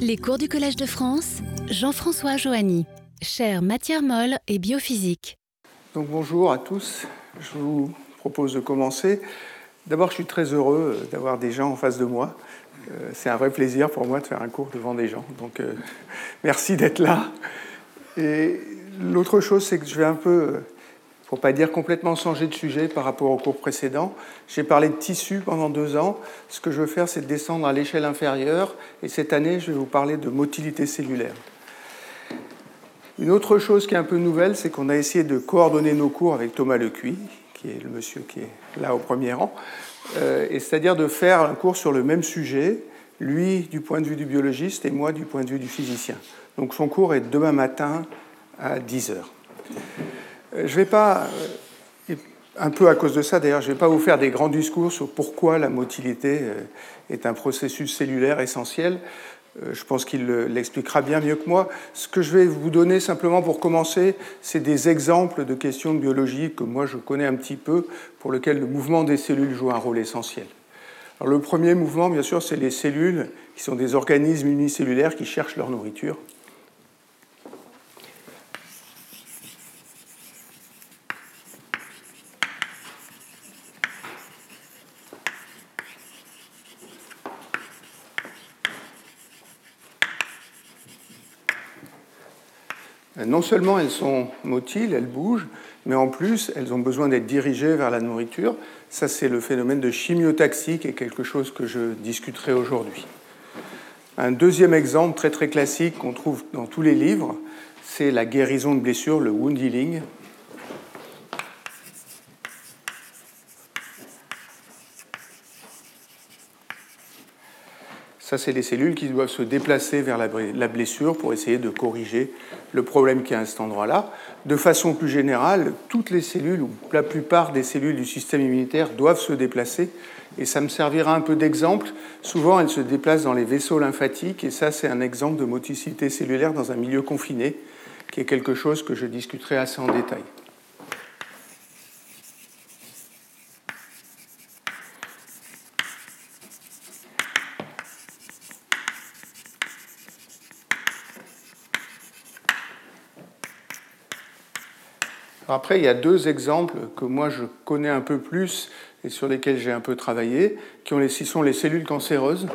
Les cours du Collège de France, Jean-François Joanny, chaire matière molle et biophysique. Donc bonjour à tous, je vous propose de commencer. D'abord, je suis très heureux d'avoir des gens en face de moi. Euh, c'est un vrai plaisir pour moi de faire un cours devant des gens. Donc euh, merci d'être là. Et l'autre chose, c'est que je vais un peu pour pas dire complètement changer de sujet par rapport au cours précédent. J'ai parlé de tissu pendant deux ans. Ce que je veux faire, c'est descendre à l'échelle inférieure. Et cette année, je vais vous parler de motilité cellulaire. Une autre chose qui est un peu nouvelle, c'est qu'on a essayé de coordonner nos cours avec Thomas Lecuy, qui est le monsieur qui est là au premier rang, euh, et c'est-à-dire de faire un cours sur le même sujet, lui du point de vue du biologiste et moi du point de vue du physicien. Donc son cours est demain matin à 10 heures. Euh, je ne vais pas, euh, un peu à cause de ça d'ailleurs, je ne vais pas vous faire des grands discours sur pourquoi la motilité euh, est un processus cellulaire essentiel. Je pense qu'il l'expliquera bien mieux que moi. Ce que je vais vous donner simplement pour commencer, c'est des exemples de questions de biologie que moi je connais un petit peu, pour lesquelles le mouvement des cellules joue un rôle essentiel. Alors, le premier mouvement, bien sûr, c'est les cellules, qui sont des organismes unicellulaires qui cherchent leur nourriture. Non seulement elles sont motiles, elles bougent, mais en plus elles ont besoin d'être dirigées vers la nourriture. Ça, c'est le phénomène de chimiotaxie qui est quelque chose que je discuterai aujourd'hui. Un deuxième exemple très très classique qu'on trouve dans tous les livres, c'est la guérison de blessures, le wound healing. Ça, c'est les cellules qui doivent se déplacer vers la blessure pour essayer de corriger le problème qui est à cet endroit-là. De façon plus générale, toutes les cellules, ou la plupart des cellules du système immunitaire, doivent se déplacer. Et ça me servira un peu d'exemple. Souvent, elles se déplacent dans les vaisseaux lymphatiques, et ça, c'est un exemple de moticité cellulaire dans un milieu confiné, qui est quelque chose que je discuterai assez en détail. Après, il y a deux exemples que moi je connais un peu plus et sur lesquels j'ai un peu travaillé, qui, ont les, sont les cellules cancéreuses.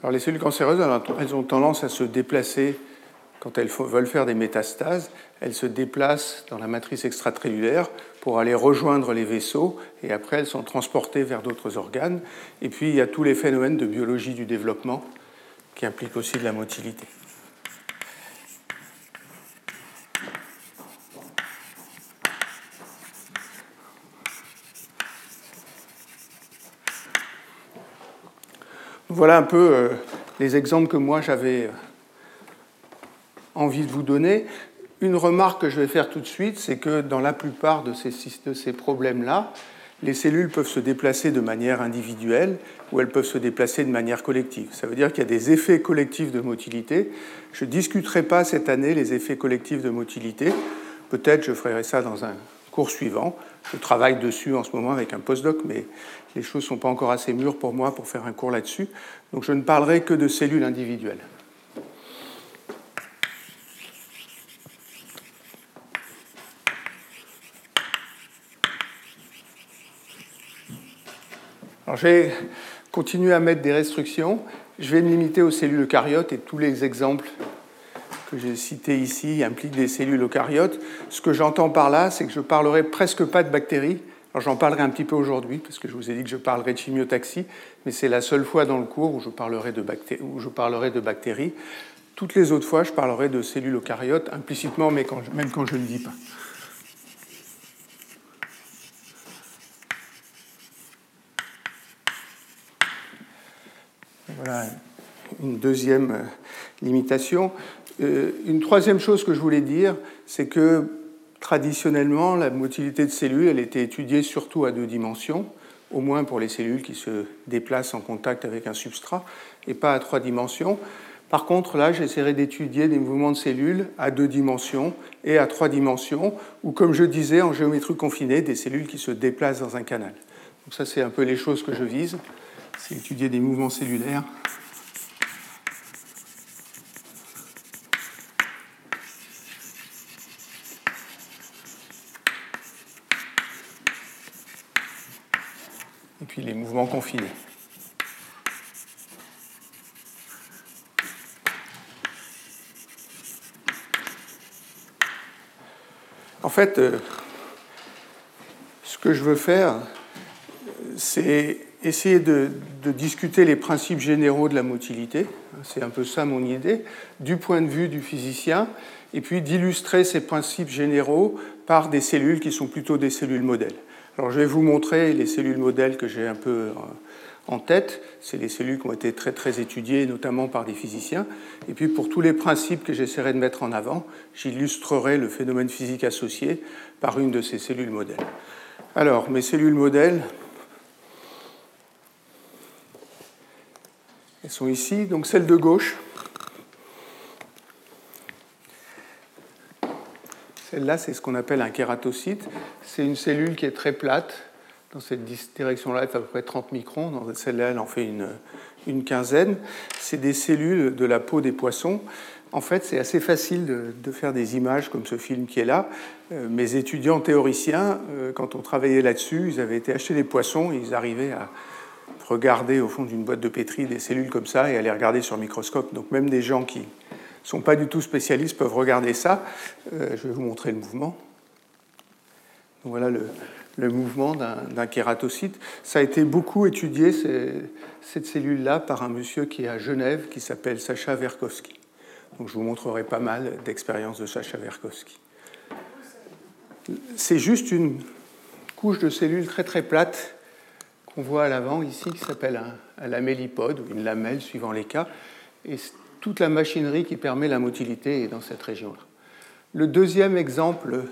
Alors les cellules cancéreuses, elles ont tendance à se déplacer quand elles veulent faire des métastases, elles se déplacent dans la matrice extracellulaire pour aller rejoindre les vaisseaux et après elles sont transportées vers d'autres organes. Et puis il y a tous les phénomènes de biologie du développement qui impliquent aussi de la motilité. Voilà un peu euh, les exemples que moi j'avais envie de vous donner. Une remarque que je vais faire tout de suite, c'est que dans la plupart de ces, problèmes-là, les cellules peuvent se déplacer de manière individuelle ou elles peuvent se déplacer de manière collective. Ça veut dire qu'il y a des effets collectifs de motilité. Je ne discuterai pas cette année les effets collectifs de motilité. Peut-être je ferai ça dans un cours suivant. Je travaille dessus en ce moment avec un postdoc, mais les choses ne sont pas encore assez mûres pour moi pour faire un cours là-dessus. Donc je ne parlerai que de cellules individuelles. Alors, je vais continuer à mettre des restrictions. Je vais me limiter aux cellules eucaryotes et tous les exemples que j'ai cités ici impliquent des cellules eucaryotes. Ce que j'entends par là, c'est que je parlerai presque pas de bactéries. Alors j'en parlerai un petit peu aujourd'hui, parce que je vous ai dit que je parlerai de chimiotaxie, mais c'est la seule fois dans le cours où je parlerai de, bactéries. Toutes les autres fois, je parlerai de cellules eucaryotes, implicitement, mais même quand je ne dis pas. Voilà une deuxième euh, limitation. Euh, une troisième chose que je voulais dire, c'est que traditionnellement, la motilité de cellules, elle était étudiée surtout à deux dimensions, au moins pour les cellules qui se déplacent en contact avec un substrat, et pas à trois dimensions. Par contre, là, j'essaierai d'étudier des mouvements de cellules à deux dimensions et à trois dimensions, ou comme je disais en géométrie confinée, des cellules qui se déplacent dans un canal. Donc ça, c'est un peu les choses que je vise, c'est étudier des mouvements cellulaires. Et puis les mouvements confinés. En fait, euh, ce que je veux faire, c'est essayer de, discuter les principes généraux de la motilité, c'est un peu ça mon idée, du point de vue du physicien, et puis d'illustrer ces principes généraux par des cellules qui sont plutôt des cellules modèles. Alors je vais vous montrer les cellules modèles que j'ai un peu euh, en tête. C'est les cellules qui ont été très très étudiées, notamment par des physiciens. Et puis pour tous les principes que j'essaierai de mettre en avant, j'illustrerai le phénomène physique associé par une de ces cellules modèles. Alors, mes cellules modèles, elles sont ici. Donc celle de gauche, celle-là, c'est ce qu'on appelle un kératocyte. C'est une cellule qui est très plate, dans cette direction-là, elle fait à peu près 30 microns. Dans celle-là, elle en fait une, quinzaine. C'est des cellules de la peau des poissons. En fait, c'est assez facile de, faire des images comme ce film qui est là. Euh, mes étudiants théoriciens, euh, quand on travaillait là-dessus, ils avaient été acheter des poissons et ils arrivaient à regarder au fond d'une boîte de pétri des cellules comme ça et les regarder sur microscope. Donc même des gens qui ne sont pas du tout spécialistes peuvent regarder ça. Euh, je vais vous montrer le mouvement. voilà le, mouvement d'un kératocyte. Ça a été beaucoup étudié, cette cellule-là, par un monsieur qui est à Genève, qui s'appelle Sacha Verkovsky. Donc je vous montrerai pas mal d'expériences de Sacha Verkovsky. C'est juste une couche de cellules très très plate qu'on voit à l'avant ici, qui s'appelle un, lamellipode, ou une lamelle suivant les cas. Et toute la machinerie qui permet la motilité est dans cette région-là. Le deuxième exemple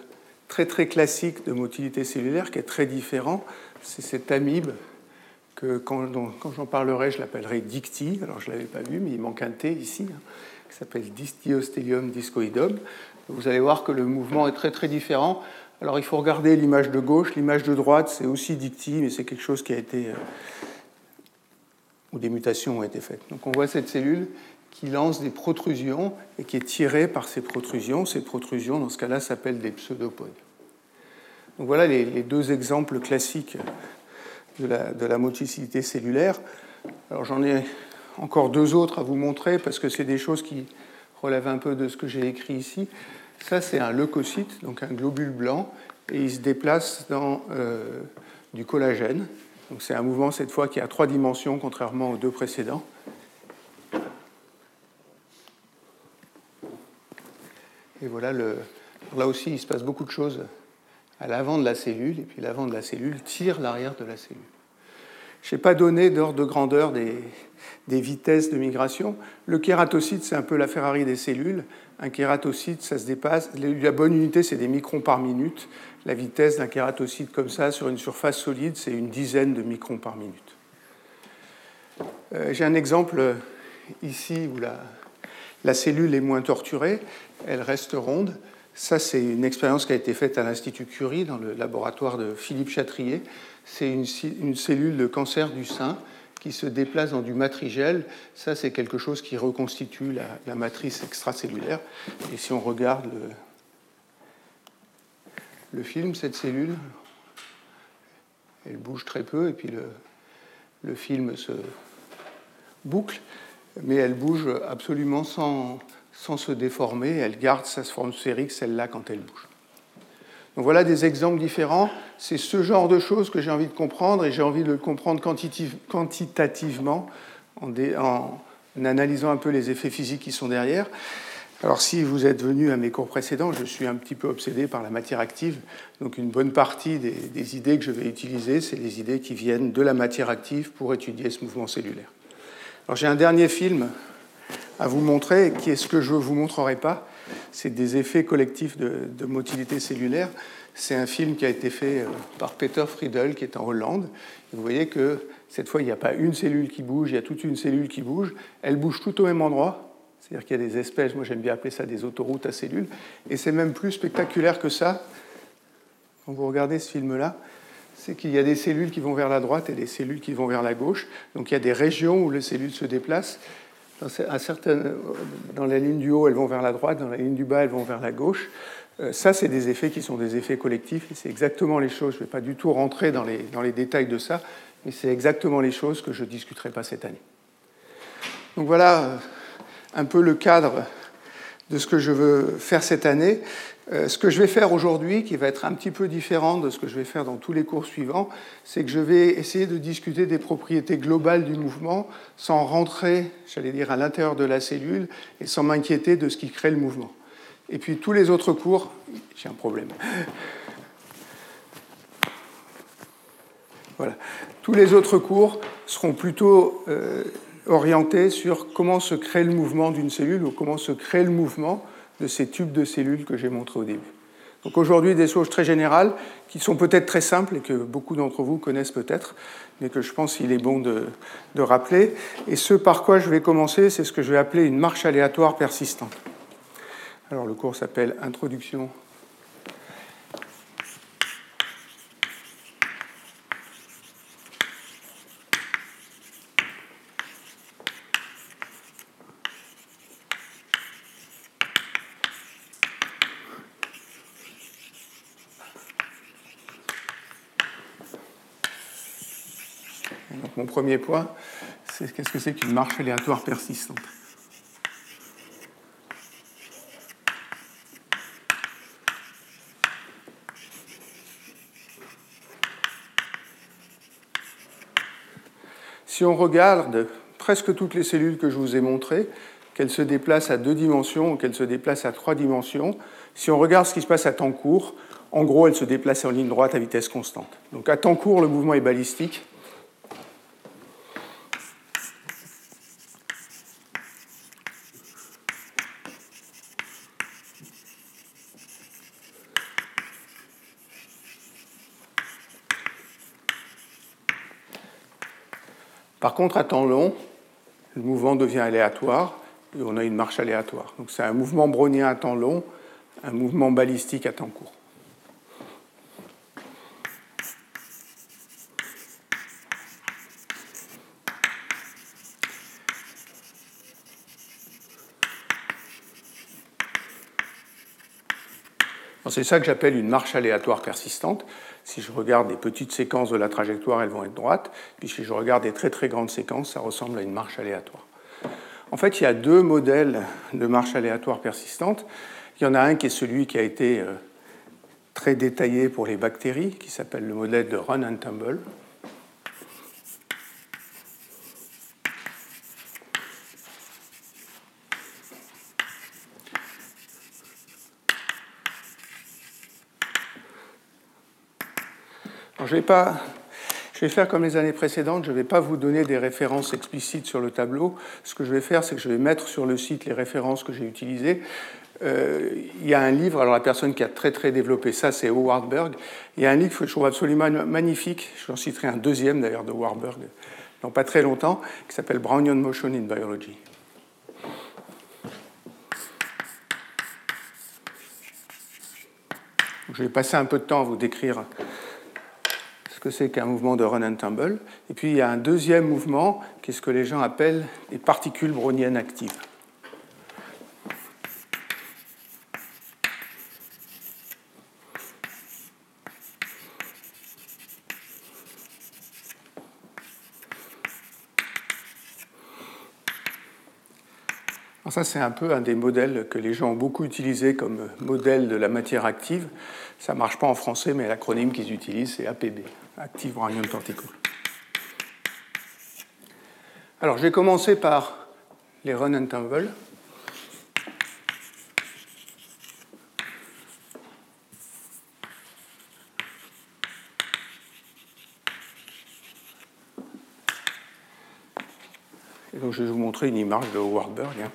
très très classique de motilité cellulaire qui est très différent. C'est cette amibe que quand, quand j'en parlerai, je l'appellerai dicti. Alors je ne l'avais pas vu, mais il manque un T ici, hein, qui s'appelle Distiostelium discoidum. Vous allez voir que le mouvement est très très différent. Alors il faut regarder l'image de gauche, l'image de droite, c'est aussi dicti, mais c'est quelque chose qui a été. Euh, où des mutations ont été faites. Donc on voit cette cellule qui lance des protrusions et qui est tiré par ces protrusions. Ces protrusions, dans ce cas-là, s'appellent des pseudopodes. Donc voilà les, deux exemples classiques de la, de la motricité cellulaire. Alors j'en ai encore deux autres à vous montrer parce que c'est des choses qui relèvent un peu de ce que j'ai écrit ici. Ça, c'est un leucocyte, donc un globule blanc, et il se déplace dans euh, du collagène. Donc c'est un mouvement cette fois qui a trois dimensions, contrairement aux deux précédents. Et voilà, là aussi, il se passe beaucoup de choses à l'avant de la cellule, et puis l'avant de la cellule tire l'arrière de la cellule. Je n'ai pas donné d'ordre de grandeur des, des, vitesses de migration. Le kératocyte, c'est un peu la Ferrari des cellules. Un kératocyte, ça se dépasse. La bonne unité, c'est des microns par minute. La vitesse d'un kératocyte comme ça, sur une surface solide, c'est une dizaine de microns par minute. Euh, j'ai un exemple ici où la, la cellule est moins torturée elle reste ronde. Ça, c'est une expérience qui a été faite à l'Institut Curie, dans le laboratoire de Philippe Chatrier. C'est une, cellule de cancer du sein qui se déplace dans du matrigel. Ça, c'est quelque chose qui reconstitue la, matrice extracellulaire. Et si on regarde le, film, cette cellule, elle bouge très peu, et puis le, film se boucle, mais elle bouge absolument sans se déformer. Elle garde sa forme sphérique, celle-là, quand elle bouge. Donc voilà des exemples différents. C'est ce genre de choses que j'ai envie de comprendre et j'ai envie de le comprendre quantitativement en, analysant un peu les effets physiques qui sont derrière. Alors si vous êtes venu à mes cours précédents, je suis un petit peu obsédé par la matière active. Donc une bonne partie des, des idées que je vais utiliser, c'est les idées qui viennent de la matière active pour étudier ce mouvement cellulaire. Alors j'ai un dernier film à vous montrer, qui est ce que je ne vous montrerai pas. C'est des effets collectifs de, motilité cellulaire. C'est un film qui a été fait euh, par Peter Friedel, qui est en Hollande. vous voyez que cette fois, il n'y a pas une cellule qui bouge, il y a toute une cellule qui bouge. Elle bouge tout au même endroit. C'est-à-dire qu'il y a des espèces, moi j'aime bien appeler ça des autoroutes à cellules, et c'est même plus spectaculaire que ça. Quand vous regardez ce film-là, c'est qu'il y a des cellules qui vont vers la droite et des cellules qui vont vers la gauche. Donc il y a des régions où les cellules se déplacent. Dans, la ligne du haut, elles vont vers la droite, dans la ligne du bas, elles vont vers la gauche. Euh, ça, c'est des effets qui sont des effets collectifs, et c'est exactement les choses. Je ne vais pas du tout rentrer dans les, dans les détails de ça, mais c'est exactement les choses que je ne discuterai pas cette année. Donc voilà euh, un peu le cadre de ce que je veux faire cette année. Euh, ce que je vais faire aujourd'hui, qui va être un petit peu différent de ce que je vais faire dans tous les cours suivants, c'est que je vais essayer de discuter des propriétés globales du mouvement sans rentrer, j'allais dire, à l'intérieur de la cellule et sans m'inquiéter de ce qui crée le mouvement. Et puis tous les autres cours, j'ai un problème. Voilà. Tous les autres cours seront plutôt euh, orienté sur comment se crée le mouvement d'une cellule ou comment se crée le mouvement de ces tubes de cellules que j'ai montré au début. Donc aujourd'hui, des choses très générales qui sont peut-être très simples et que beaucoup d'entre vous connaissent peut-être, mais que je pense qu'il est bon de, de rappeler. Et ce par quoi je vais commencer, c'est ce que je vais appeler une marche aléatoire persistante. Alors le cours s'appelle Introduction mon premier point, c'est qu'est-ce que c'est qu'une marche aléatoire persistante? Si on regarde presque toutes les cellules que je vous ai montrées, qu'elles se déplacent à deux dimensions ou qu'elles se déplacent à trois dimensions, si on regarde ce qui se passe à temps court, en gros, elles se déplacent en ligne droite à vitesse constante. Donc à temps court, le mouvement est balistique. Par contre, à temps long, le mouvement devient aléatoire et on a une marche aléatoire. Donc c'est un mouvement brownien à temps long, un mouvement balistique à temps court. C'est ça que j'appelle une marche aléatoire persistante. Si je regarde des petites séquences de la trajectoire, elles vont être droites. Puis si je regarde des très très grandes séquences, ça ressemble à une marche aléatoire. En fait, il y a deux modèles de marche aléatoire persistante. Il y en a un qui est celui qui a été euh, très détaillé pour les bactéries, qui s'appelle le modèle de Run and Tumble. Je vais pas. Je vais faire comme les années précédentes, je ne vais pas vous donner des références explicites sur le tableau. Ce que je vais faire, c'est que je vais mettre sur le site les références que j'ai utilisées. Euh, il y a un livre, alors la personne qui a très très développé ça, c'est Howard Berg. Il y a un livre que je trouve absolument magnifique, j'en citerai un deuxième d'ailleurs de Howard Berg, dans pas très longtemps, qui s'appelle Brownian Motion in Biology. Je vais passer un peu de temps à vous décrire c'est qu'un mouvement de run and tumble. Et puis il y a un deuxième mouvement qui est ce que les gens appellent les particules browniennes actives. ça, c'est un peu un des modèles que les gens ont beaucoup utilisé comme modèle de la matière active. Ça ne marche pas en français, mais l'acronyme qu'ils utilisent, c'est APB. Active Brownian Particle. Alors, je vais commencer par les run and tumble. Et donc, je vais vous montrer une image de Warburg. Hein.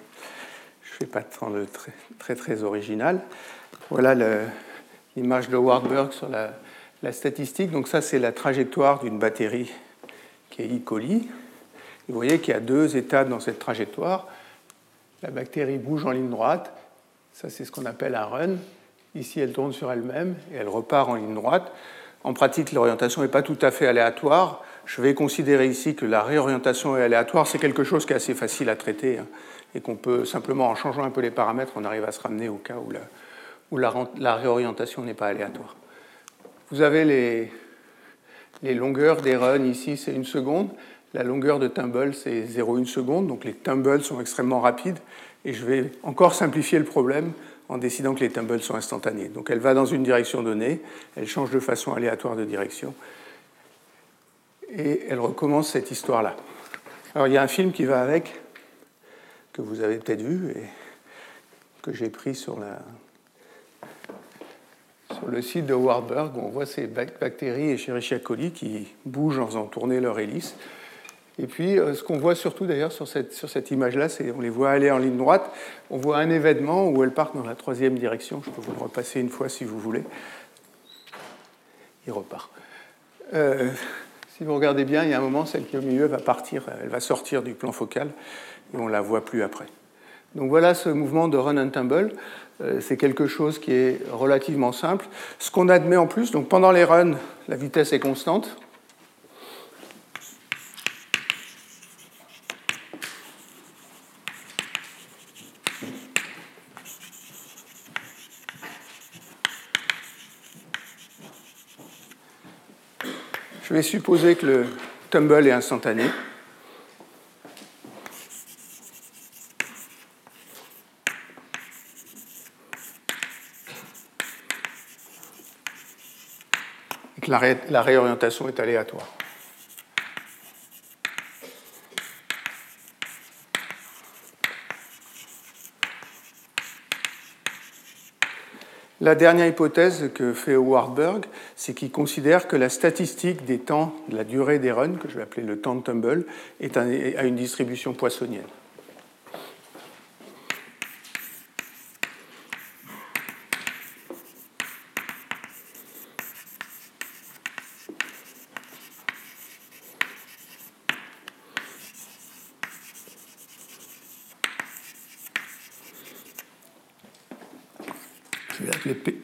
Je ne fais pas de très, très, très original. Voilà l'image de Warburg sur la, la statistique, donc ça c'est la trajectoire d'une batterie qui est E. coli. vous voyez qu'il y a deux étapes dans cette trajectoire. la bactérie bouge en ligne droite. Ça, c'est ce qu'on appelle un run. Ici, elle tourne sur elle-même et elle repart en ligne droite. En pratique, l'orientation n'est pas tout à fait aléatoire. Je vais considérer ici que la réorientation est aléatoire. C'est quelque chose qui est assez facile à traiter hein, et qu'on peut simplement, en changeant un peu les paramètres, on arrive à se ramener au cas où la, où la, réorientation n'est pas aléatoire. Vous avez les, longueurs des runs ici, c'est une seconde. La longueur de tumble, c'est 0,1 seconde. Donc les tumbles sont extrêmement rapides. Et je vais encore simplifier le problème en décidant que les tumbles sont instantanés. Donc elle va dans une direction donnée, elle change de façon aléatoire de direction, et elle recommence cette histoire-là. Alors il y a un film qui va avec, que vous avez peut-être vu, et que j'ai pris sur, la, le site de Warburg, on voit ces bactéries et Escherichia coli qui bougent en faisant tourner leur hélice. Et puis, euh, ce qu'on voit surtout d'ailleurs sur cette, sur cette image-là, c'est on les voit aller en ligne droite. On voit un événement où elles partent dans la troisième direction. Je peux vous le repasser une fois si vous voulez. Il repart. Euh, si vous regardez bien, il y a un moment, celle qui est au milieu va partir, elle va sortir du plan focal et on la voit plus après. Donc voilà ce mouvement de run and tumble. Euh, c'est quelque chose qui est relativement simple. Ce qu'on admet en plus, donc pendant les runs, la vitesse est constante. Je vais supposer que le tumble est instantané. La, réorientation est aléatoire. La dernière hypothèse que fait Warburg, c'est qu'il considère que la statistique des temps, de la durée des runs, que je vais appeler le temps de tumble, est à une distribution poissonnienne.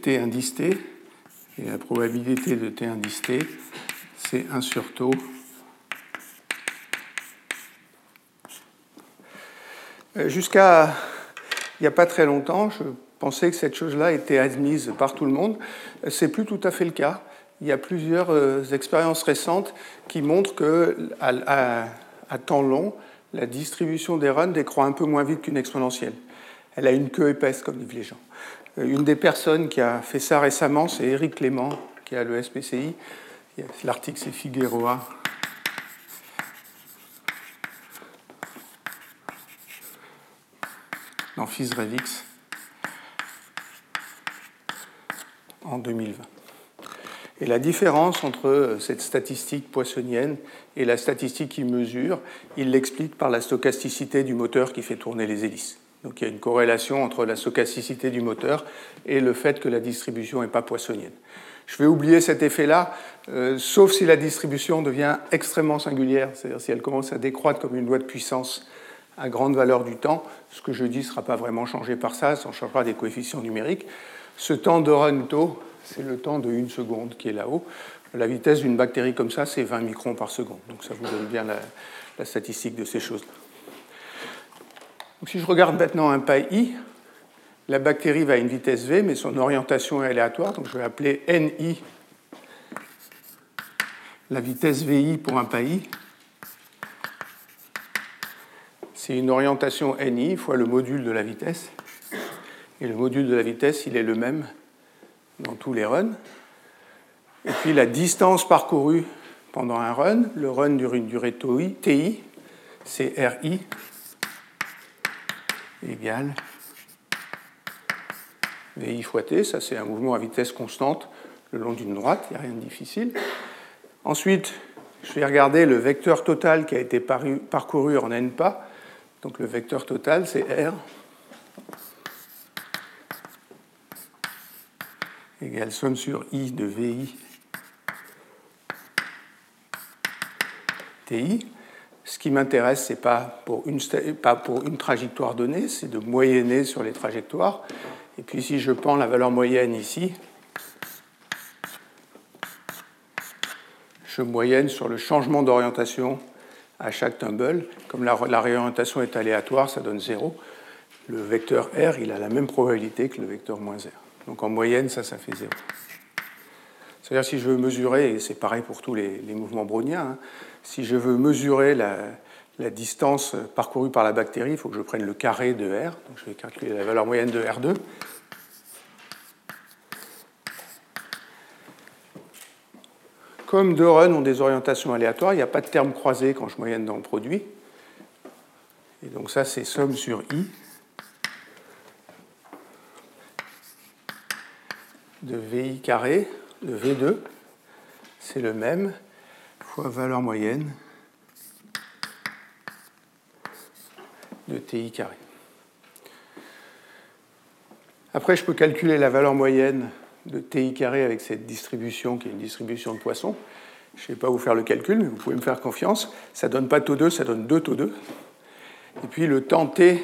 T indice T, et la probabilité de T indice T, c'est 1 sur tau. Euh, jusqu'à il n'y a pas très longtemps, je pensais que cette chose-là était admise par tout le monde. C'est plus tout à fait le cas. Il y a plusieurs euh, expériences récentes qui montrent que à, temps long, la distribution des runs décroît un peu moins vite qu'une exponentielle. Elle a une queue épaisse, comme disent les gens. Euh, une des personnes qui a fait ça récemment, c'est Eric Clément, qui est à l'ESPCI. L'article, c'est Figueroa. dans FISREVIX en 2020. Et la différence entre cette statistique poissonienne et la statistique qui mesure, il l'explique par la stochasticité du moteur qui fait tourner les hélices. Donc il y a une corrélation entre la stochasticité du moteur et le fait que la distribution n'est pas poissonienne. Je vais oublier cet effet-là, euh, sauf si la distribution devient extrêmement singulière, c'est-à-dire si elle commence à décroître comme une loi de puissance à grande valeur du temps. Ce que je dis ne sera pas vraiment changé par ça, ça changera des coefficients numériques. Ce temps de run taux, c'est le temps de une seconde qui est là-haut. La vitesse d'une bactérie comme ça, c'est 20 microns par seconde. Donc ça vous donne bien la, la statistique de ces choses-là si je regarde maintenant un pas i, la bactérie va à une vitesse v, mais son orientation est aléatoire, donc je vais appeler ni la vitesse vi pour un pas i. C'est une orientation ni fois le module de la vitesse. Et le module de la vitesse, il est le même dans tous les runs. Et puis la distance parcourue pendant un run, le run dure une durée TI, c'est RI égale VI fois T, ça c'est un mouvement à vitesse constante le long d'une droite, il n'y a rien de difficile. Ensuite, je vais regarder le vecteur total qui a été parcouru en n pas. Donc le vecteur total, c'est R égale somme sur I de VI TI. Ce qui m'intéresse, ce n'est pas, pour une, trajectoire donnée, c'est de moyenner sur les trajectoires. Et puis si je prends la valeur moyenne ici, je moyenne sur le changement d'orientation à chaque tumble. Comme la, réorientation est aléatoire, ça donne 0. Le vecteur R, il a la même probabilité que le vecteur moins R. Donc en moyenne, ça, ça fait 0. C'est-à-dire si je veux mesurer, et c'est pareil pour tous les, mouvements browniens, hein, si je veux mesurer la, distance parcourue par la bactérie, il faut que je prenne le carré de R. Je vais calculer la valeur moyenne de R2. Comme deux runs ont des orientations aléatoires, il n'y a pas de terme croisé quand je moyenne dans le produit. Et donc ça, c'est somme sur i de VI carré de V2, c'est le même, fois valeur moyenne de TI carré. Après, je peux calculer la valeur moyenne de TI carré avec cette distribution qui est une distribution de Poisson. Je ne vais pas vous faire le calcul, mais vous pouvez me faire confiance. Ça ne donne pas taux 2, ça donne 2 taux 2. Et puis le temps T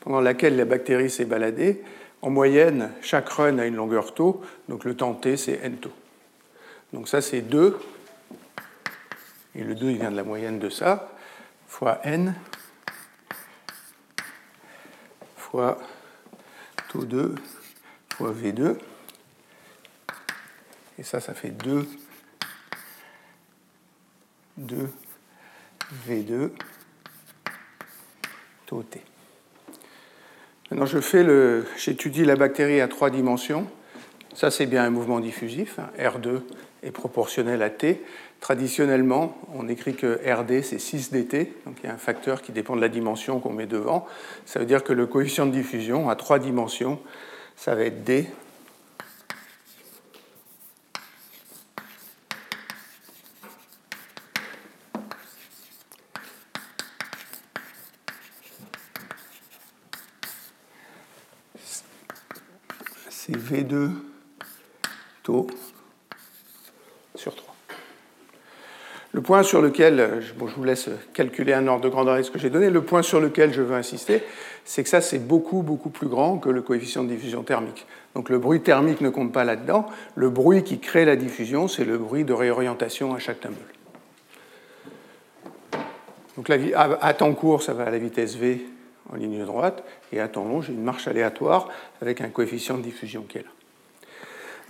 pendant lequel la bactérie s'est baladée, en moyenne, chaque run a une longueur taux, donc le temps T, c'est n taux. Donc ça, c'est 2, et le 2, il vient de la moyenne de ça, fois n, fois taux 2, fois V2. Et ça, ça fait 2, 2, V2, taux T. Maintenant, je fais le, j'étudie la bactérie à trois dimensions. Ça, c'est bien un mouvement diffusif. Hein. R2 est proportionnel à T. Traditionnellement, on écrit que RD, c'est 6 dt, donc il y a un facteur qui dépend de la dimension qu'on met devant. Ça veut dire que le coefficient de diffusion à trois dimensions, ça va être D. C'est V2 taux sur 3. Le point sur lequel, je vous laisse calculer un ordre de grandeur ce que j'ai donné, le point sur lequel je veux insister, c'est que ça, c'est beaucoup, beaucoup plus grand que le coefficient de diffusion thermique. Donc le bruit thermique ne compte pas là-dedans. Le bruit qui crée la diffusion, c'est le bruit de réorientation à chaque tumble. Donc à temps court, ça va à la vitesse v en ligne droite, et à temps long, j'ai une marche aléatoire avec un coefficient de diffusion qui est là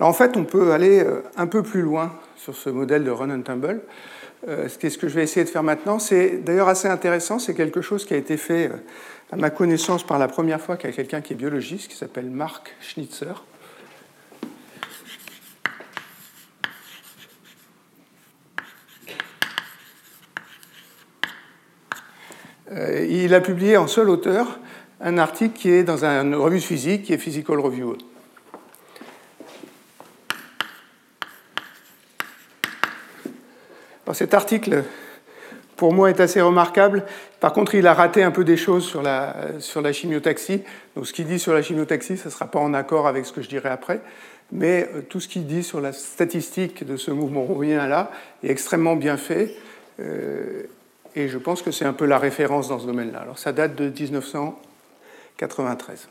en fait, on peut aller euh, un peu plus loin sur ce modèle de run and tumble. Euh, ce que je vais essayer de faire maintenant, c'est d'ailleurs assez intéressant, c'est quelque chose qui a été fait euh, à ma connaissance par la première fois qu'à quelqu'un qui est biologiste, qui s'appelle Mark Schnitzer. il a publié en seul auteur un article qui est dans une revue de physique, qui est Physical Review. Cet article, pour moi, est assez remarquable. Par contre, il a raté un peu des choses sur la, chimiotaxie. Donc, ce qu'il dit sur la chimiotaxie, ça ne sera pas en accord avec ce que je dirai après. Mais euh, tout ce qu'il dit sur la statistique de ce mouvement rouvien-là est extrêmement bien fait. Euh, et je pense que c'est un peu la référence dans ce domaine-là. Alors, ça date de 1993.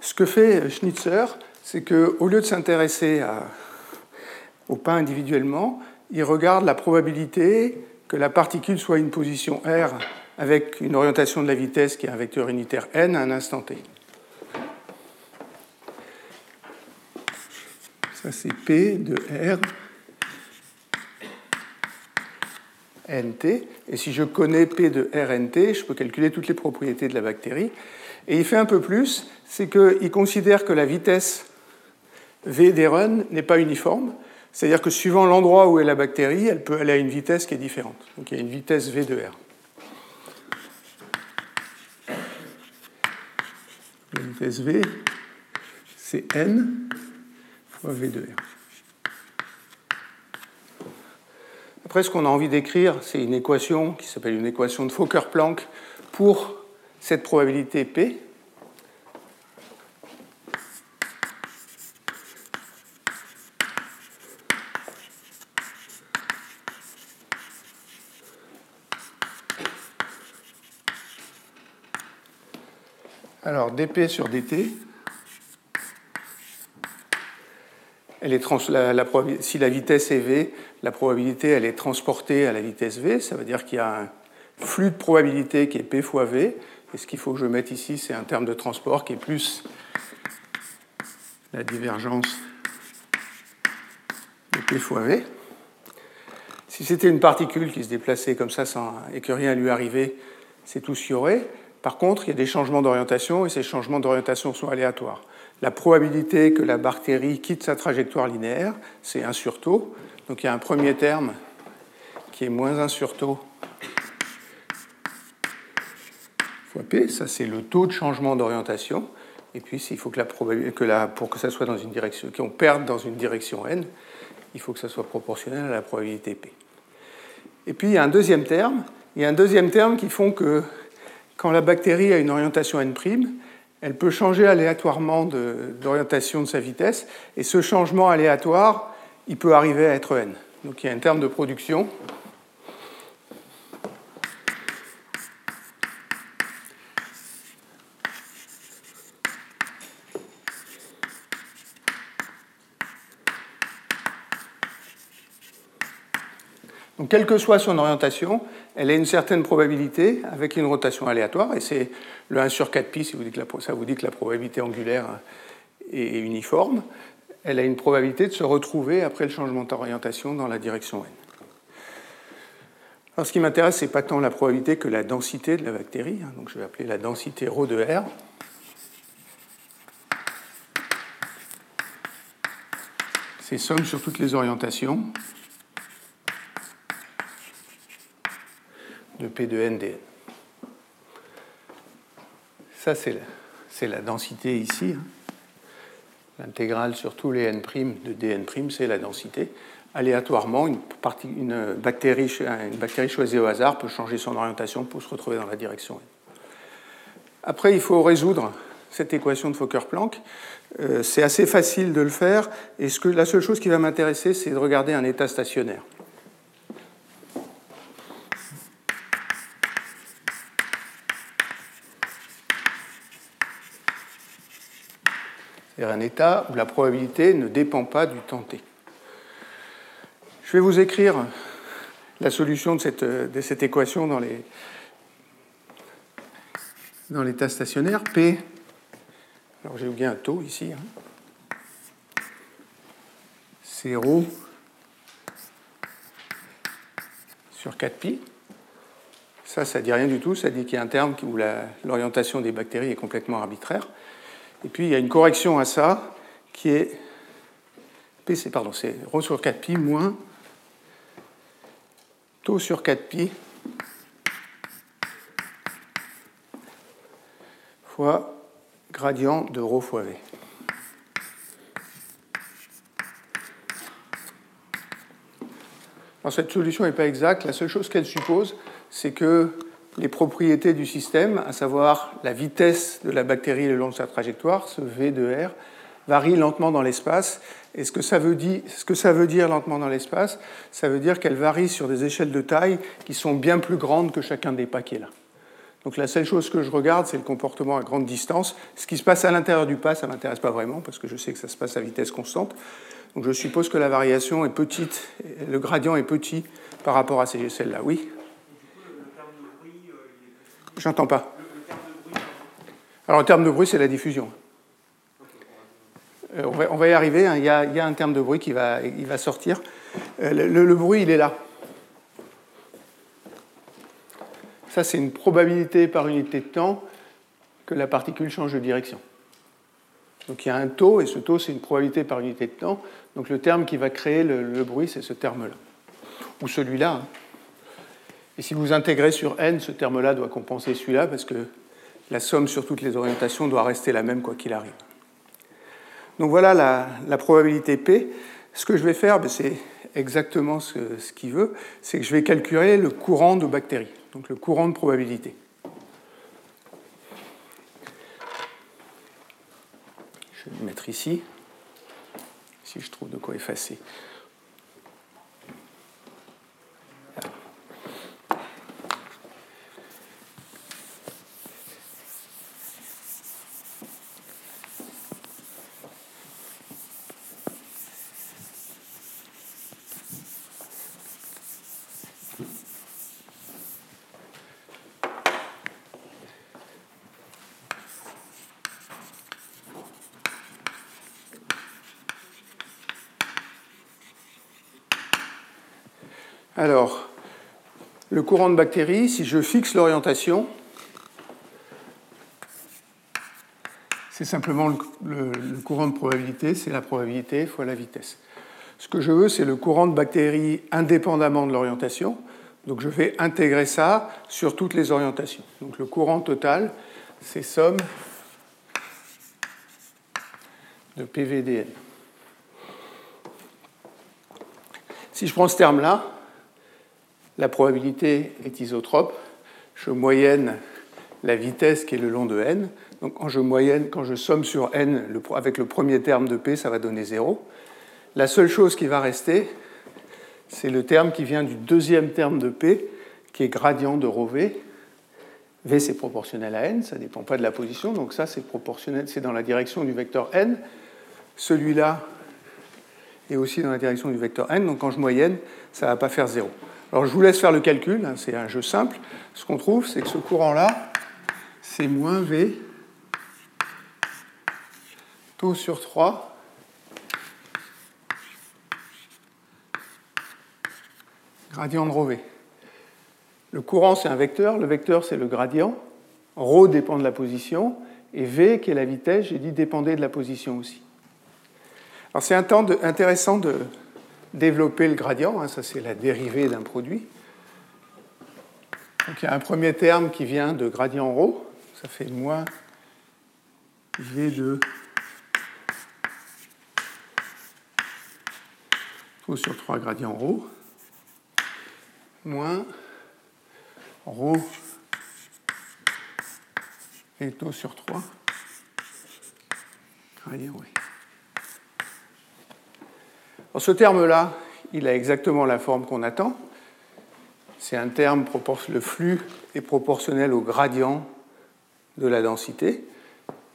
Ce que fait Schnitzer, c'est qu'au lieu de s'intéresser au pain individuellement, il regarde la probabilité que la particule soit une position R avec une orientation de la vitesse qui est un vecteur unitaire n à un instant t. Ça c'est P de R nt. Et si je connais P de RNT, je peux calculer toutes les propriétés de la bactérie. Et il fait un peu plus, c'est qu'il considère que la vitesse V des runs n'est pas uniforme, c'est-à-dire que suivant l'endroit où est la bactérie, elle peut aller à une vitesse qui est différente. Donc il y a une vitesse V de R. La vitesse V, c'est N fois V de R. Après, ce qu'on a envie d'écrire, c'est une équation qui s'appelle une équation de Fokker-Planck pour cette probabilité P, Dp sur dt, elle est la, si la vitesse est v, la probabilité elle est transportée à la vitesse v, ça veut dire qu'il y a un flux de probabilité qui est p fois v, et ce qu'il faut que je mette ici, c'est un terme de transport qui est plus la divergence de p fois v. Si c'était une particule qui se déplaçait comme ça sans, et que rien lui arrivait, c'est tout ce qu'il y aurait. Par contre, il y a des changements d'orientation et ces changements d'orientation sont aléatoires. La probabilité que la bactérie quitte sa trajectoire linéaire, c'est 1 sur taux. Donc il y a un premier terme qui est moins 1 sur taux fois P. Ça, c'est le taux de changement d'orientation. Et puis, il faut que, pour que ça soit dans une direction, qu'on perde dans une direction n, il faut que ça soit proportionnel à la probabilité P. Et puis, il y a un deuxième terme. Il y a un deuxième terme qui font que quand la bactérie a une orientation n', elle peut changer aléatoirement d'orientation de, sa vitesse, et ce changement aléatoire, il peut arriver à être n. Donc il y a un terme de production. Donc, quelle que soit son orientation, elle a une certaine probabilité avec une rotation aléatoire, et c'est le 1 sur 4pi, si vous dites que ça vous dit que la probabilité angulaire est uniforme, elle a une probabilité de se retrouver après le changement d'orientation dans la direction n. Alors ce qui m'intéresse, ce n'est pas tant la probabilité que la densité de la bactérie, hein, donc je vais appeler la densité ρ de R. C'est somme sur toutes les orientations de P de n dn. Ça, c'est la, densité ici. Hein. L'intégrale sur tous les n' de dn', c'est la densité. Aléatoirement, une bactérie choisie au hasard peut changer son orientation pour se retrouver dans la direction n. Après, il faut résoudre cette équation de Fokker-Planck. Euh, c'est assez facile de le faire, et ce que, la seule chose qui va m'intéresser, c'est de regarder un état stationnaire. Un état où la probabilité ne dépend pas du temps t. Je vais vous écrire la solution de cette, équation dans les dans l'état stationnaire. P, alors j'ai oublié un taux ici, hein. c'est ρ sur 4pi. Ça, ça ne dit rien du tout, ça dit qu'il y a un terme où l'orientation des bactéries est complètement arbitraire. Et puis il y a une correction à ça qui est pardon, c'est ρ sur 4pi moins taux sur 4pi fois gradient de ρ fois V. Alors cette solution n'est pas exacte. La seule chose qu'elle suppose, c'est que les propriétés du système, à savoir la vitesse de la bactérie le long de sa trajectoire, ce V de R, varie lentement dans l'espace. Et ce que, ça veut dire, lentement dans l'espace, ça veut dire qu'elle varie sur des échelles de taille qui sont bien plus grandes que chacun des paquets là. Donc la seule chose que je regarde, c'est le comportement à grande distance. Ce qui se passe à l'intérieur du pas, ça ne m'intéresse pas vraiment, parce que je sais que ça se passe à vitesse constante. Donc je suppose que la variation est petite, le gradient est petit par rapport à ces échelles-là. Oui? J'entends pas. Alors, en termes de bruit, c'est la diffusion. Euh, on, va, y arriver. Hein. Il, y a, un terme de bruit qui va, sortir. Euh, le, bruit, il est là. Ça, c'est une probabilité par unité de temps que la particule change de direction. Donc il y a un taux, et ce taux, c'est une probabilité par unité de temps. Donc le terme qui va créer le, bruit, c'est ce terme-là. Ou celui-là. Hein. Et si vous intégrez sur n, ce terme-là doit compenser celui-là parce que la somme sur toutes les orientations doit rester la même quoi qu'il arrive. Donc voilà la, probabilité P. Ce que je vais faire, ben, c'est exactement ce, ce qu'il veut, c'est que je vais calculer le courant de bactéries, donc le courant de probabilité. Je vais le mettre ici, si je trouve de quoi effacer. Alors, le courant de bactéries, si je fixe l'orientation, c'est simplement le, courant de probabilité, c'est la probabilité fois la vitesse. Ce que je veux, c'est le courant de bactéries indépendamment de l'orientation. Donc je vais intégrer ça sur toutes les orientations. Donc le courant total, c'est somme de PVDN. Si je prends ce terme-là, la probabilité est isotrope. Je moyenne la vitesse qui est le long de n. Donc quand je moyenne, quand je somme sur n avec le premier terme de p, ça va donner 0. La seule chose qui va rester, c'est le terme qui vient du deuxième terme de p, qui est gradient de ρ v. V, c'est proportionnel à n, ça ne dépend pas de la position, donc ça, c'est proportionnel, c'est dans la direction du vecteur n. Celui-là est aussi dans la direction du vecteur n, donc quand je moyenne, ça ne va pas faire 0. Alors je vous laisse faire le calcul, hein, c'est un jeu simple. Ce qu'on trouve, c'est que ce courant-là, c'est moins V taux sur 3 gradient de ρV. Le courant, c'est un vecteur, le vecteur, c'est le gradient. ρ dépend de la position, et V, qui est la vitesse, j'ai dit, dépendait de la position aussi. Alors c'est intéressant de développer le gradient, hein, ça c'est la dérivée d'un produit. Donc il y a un premier terme qui vient de gradient ρ, ça fait moins V2 taux sur 3 gradient ρ moins ρ et taux sur 3 gradient Ce terme-là, il a exactement la forme qu'on attend. C'est un terme, le flux est proportionnel au gradient de la densité.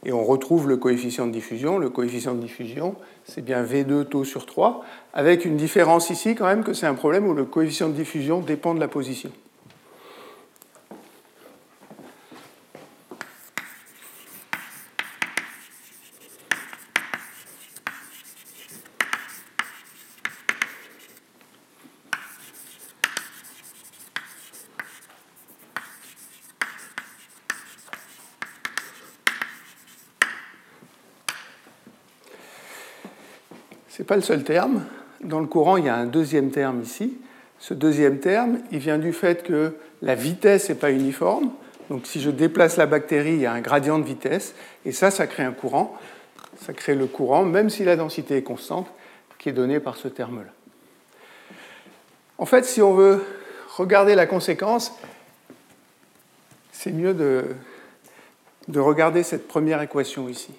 Et on retrouve le coefficient de diffusion. Le coefficient de diffusion, c'est bien V2 taux sur 3, avec une différence ici quand même que c'est un problème où le coefficient de diffusion dépend de la position. Pas le seul terme. Dans le courant, il y a un deuxième terme ici. Ce deuxième terme, il vient du fait que la vitesse n'est pas uniforme. Donc si je déplace la bactérie, il y a un gradient de vitesse. Et ça, ça crée un courant. Ça crée le courant, même si la densité est constante, qui est donnée par ce terme-là. En fait, si on veut regarder la conséquence, c'est mieux de, de regarder cette première équation ici.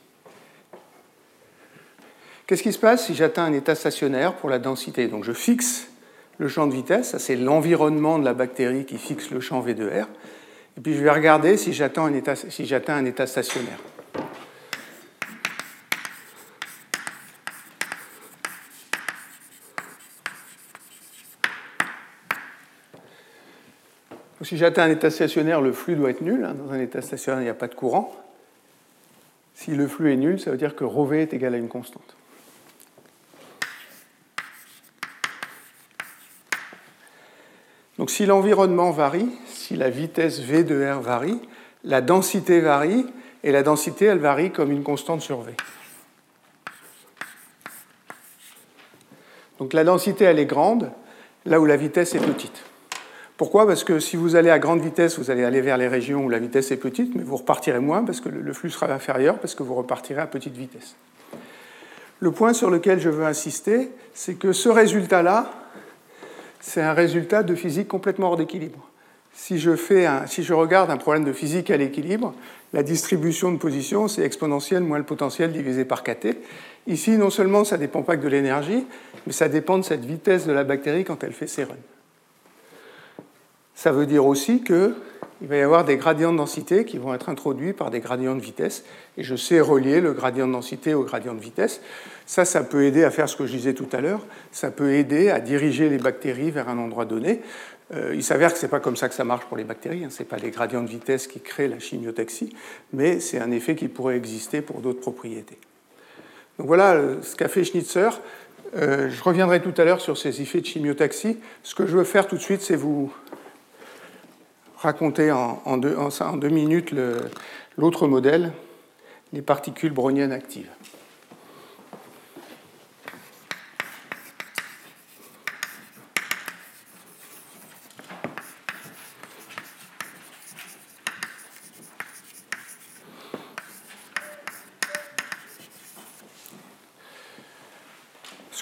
Qu'est-ce qui se passe si j'atteins un état stationnaire pour la densité? Donc je fixe le champ de vitesse, c'est l'environnement de la bactérie qui fixe le champ V de R, et puis je vais regarder si j'atteins un état, si un état stationnaire. Si j'atteins un état stationnaire, le flux doit être nul. Hein. Dans un état stationnaire, il n'y a pas de courant. Si le flux est nul, ça veut dire que ρV est égal à une constante. Donc si l'environnement varie, si la vitesse V de R varie, la densité varie, et la densité, elle varie comme une constante sur V. Donc la densité, elle est grande, là où la vitesse est petite. Pourquoi? Parce que si vous allez à grande vitesse, vous allez aller vers les régions où la vitesse est petite, mais vous repartirez moins parce que le flux sera inférieur, parce que vous repartirez à petite vitesse. Le point sur lequel je veux insister, c'est que ce résultat-là, c'est un résultat de physique complètement hors d'équilibre. Si je, si je regarde un problème de physique à l'équilibre, la distribution de position, c'est exponentielle moins le potentiel divisé par kT. Ici, non seulement ça ne dépend pas que de l'énergie, mais ça dépend de cette vitesse de la bactérie quand elle fait ses runs. Ça veut dire aussi qu'il va y avoir des gradients de densité qui vont être introduits par des gradients de vitesse, et je sais relier le gradient de densité au gradient de vitesse. Ça, ça peut aider à faire ce que je disais tout à l'heure. Ça peut aider à diriger les bactéries vers un endroit donné. Euh, il s'avère que ce n'est pas comme ça que ça marche pour les bactéries. Hein. Ce n'est pas les gradients de vitesse qui créent la chimiotaxie, mais c'est un effet qui pourrait exister pour d'autres propriétés. Donc voilà euh, ce qu'a fait Schnitzer. Euh, je reviendrai tout à l'heure sur ces effets de chimiotaxie. Ce que je veux faire tout de suite, c'est vous raconter en, deux, minutes l'autre modèle, les particules browniennes actives.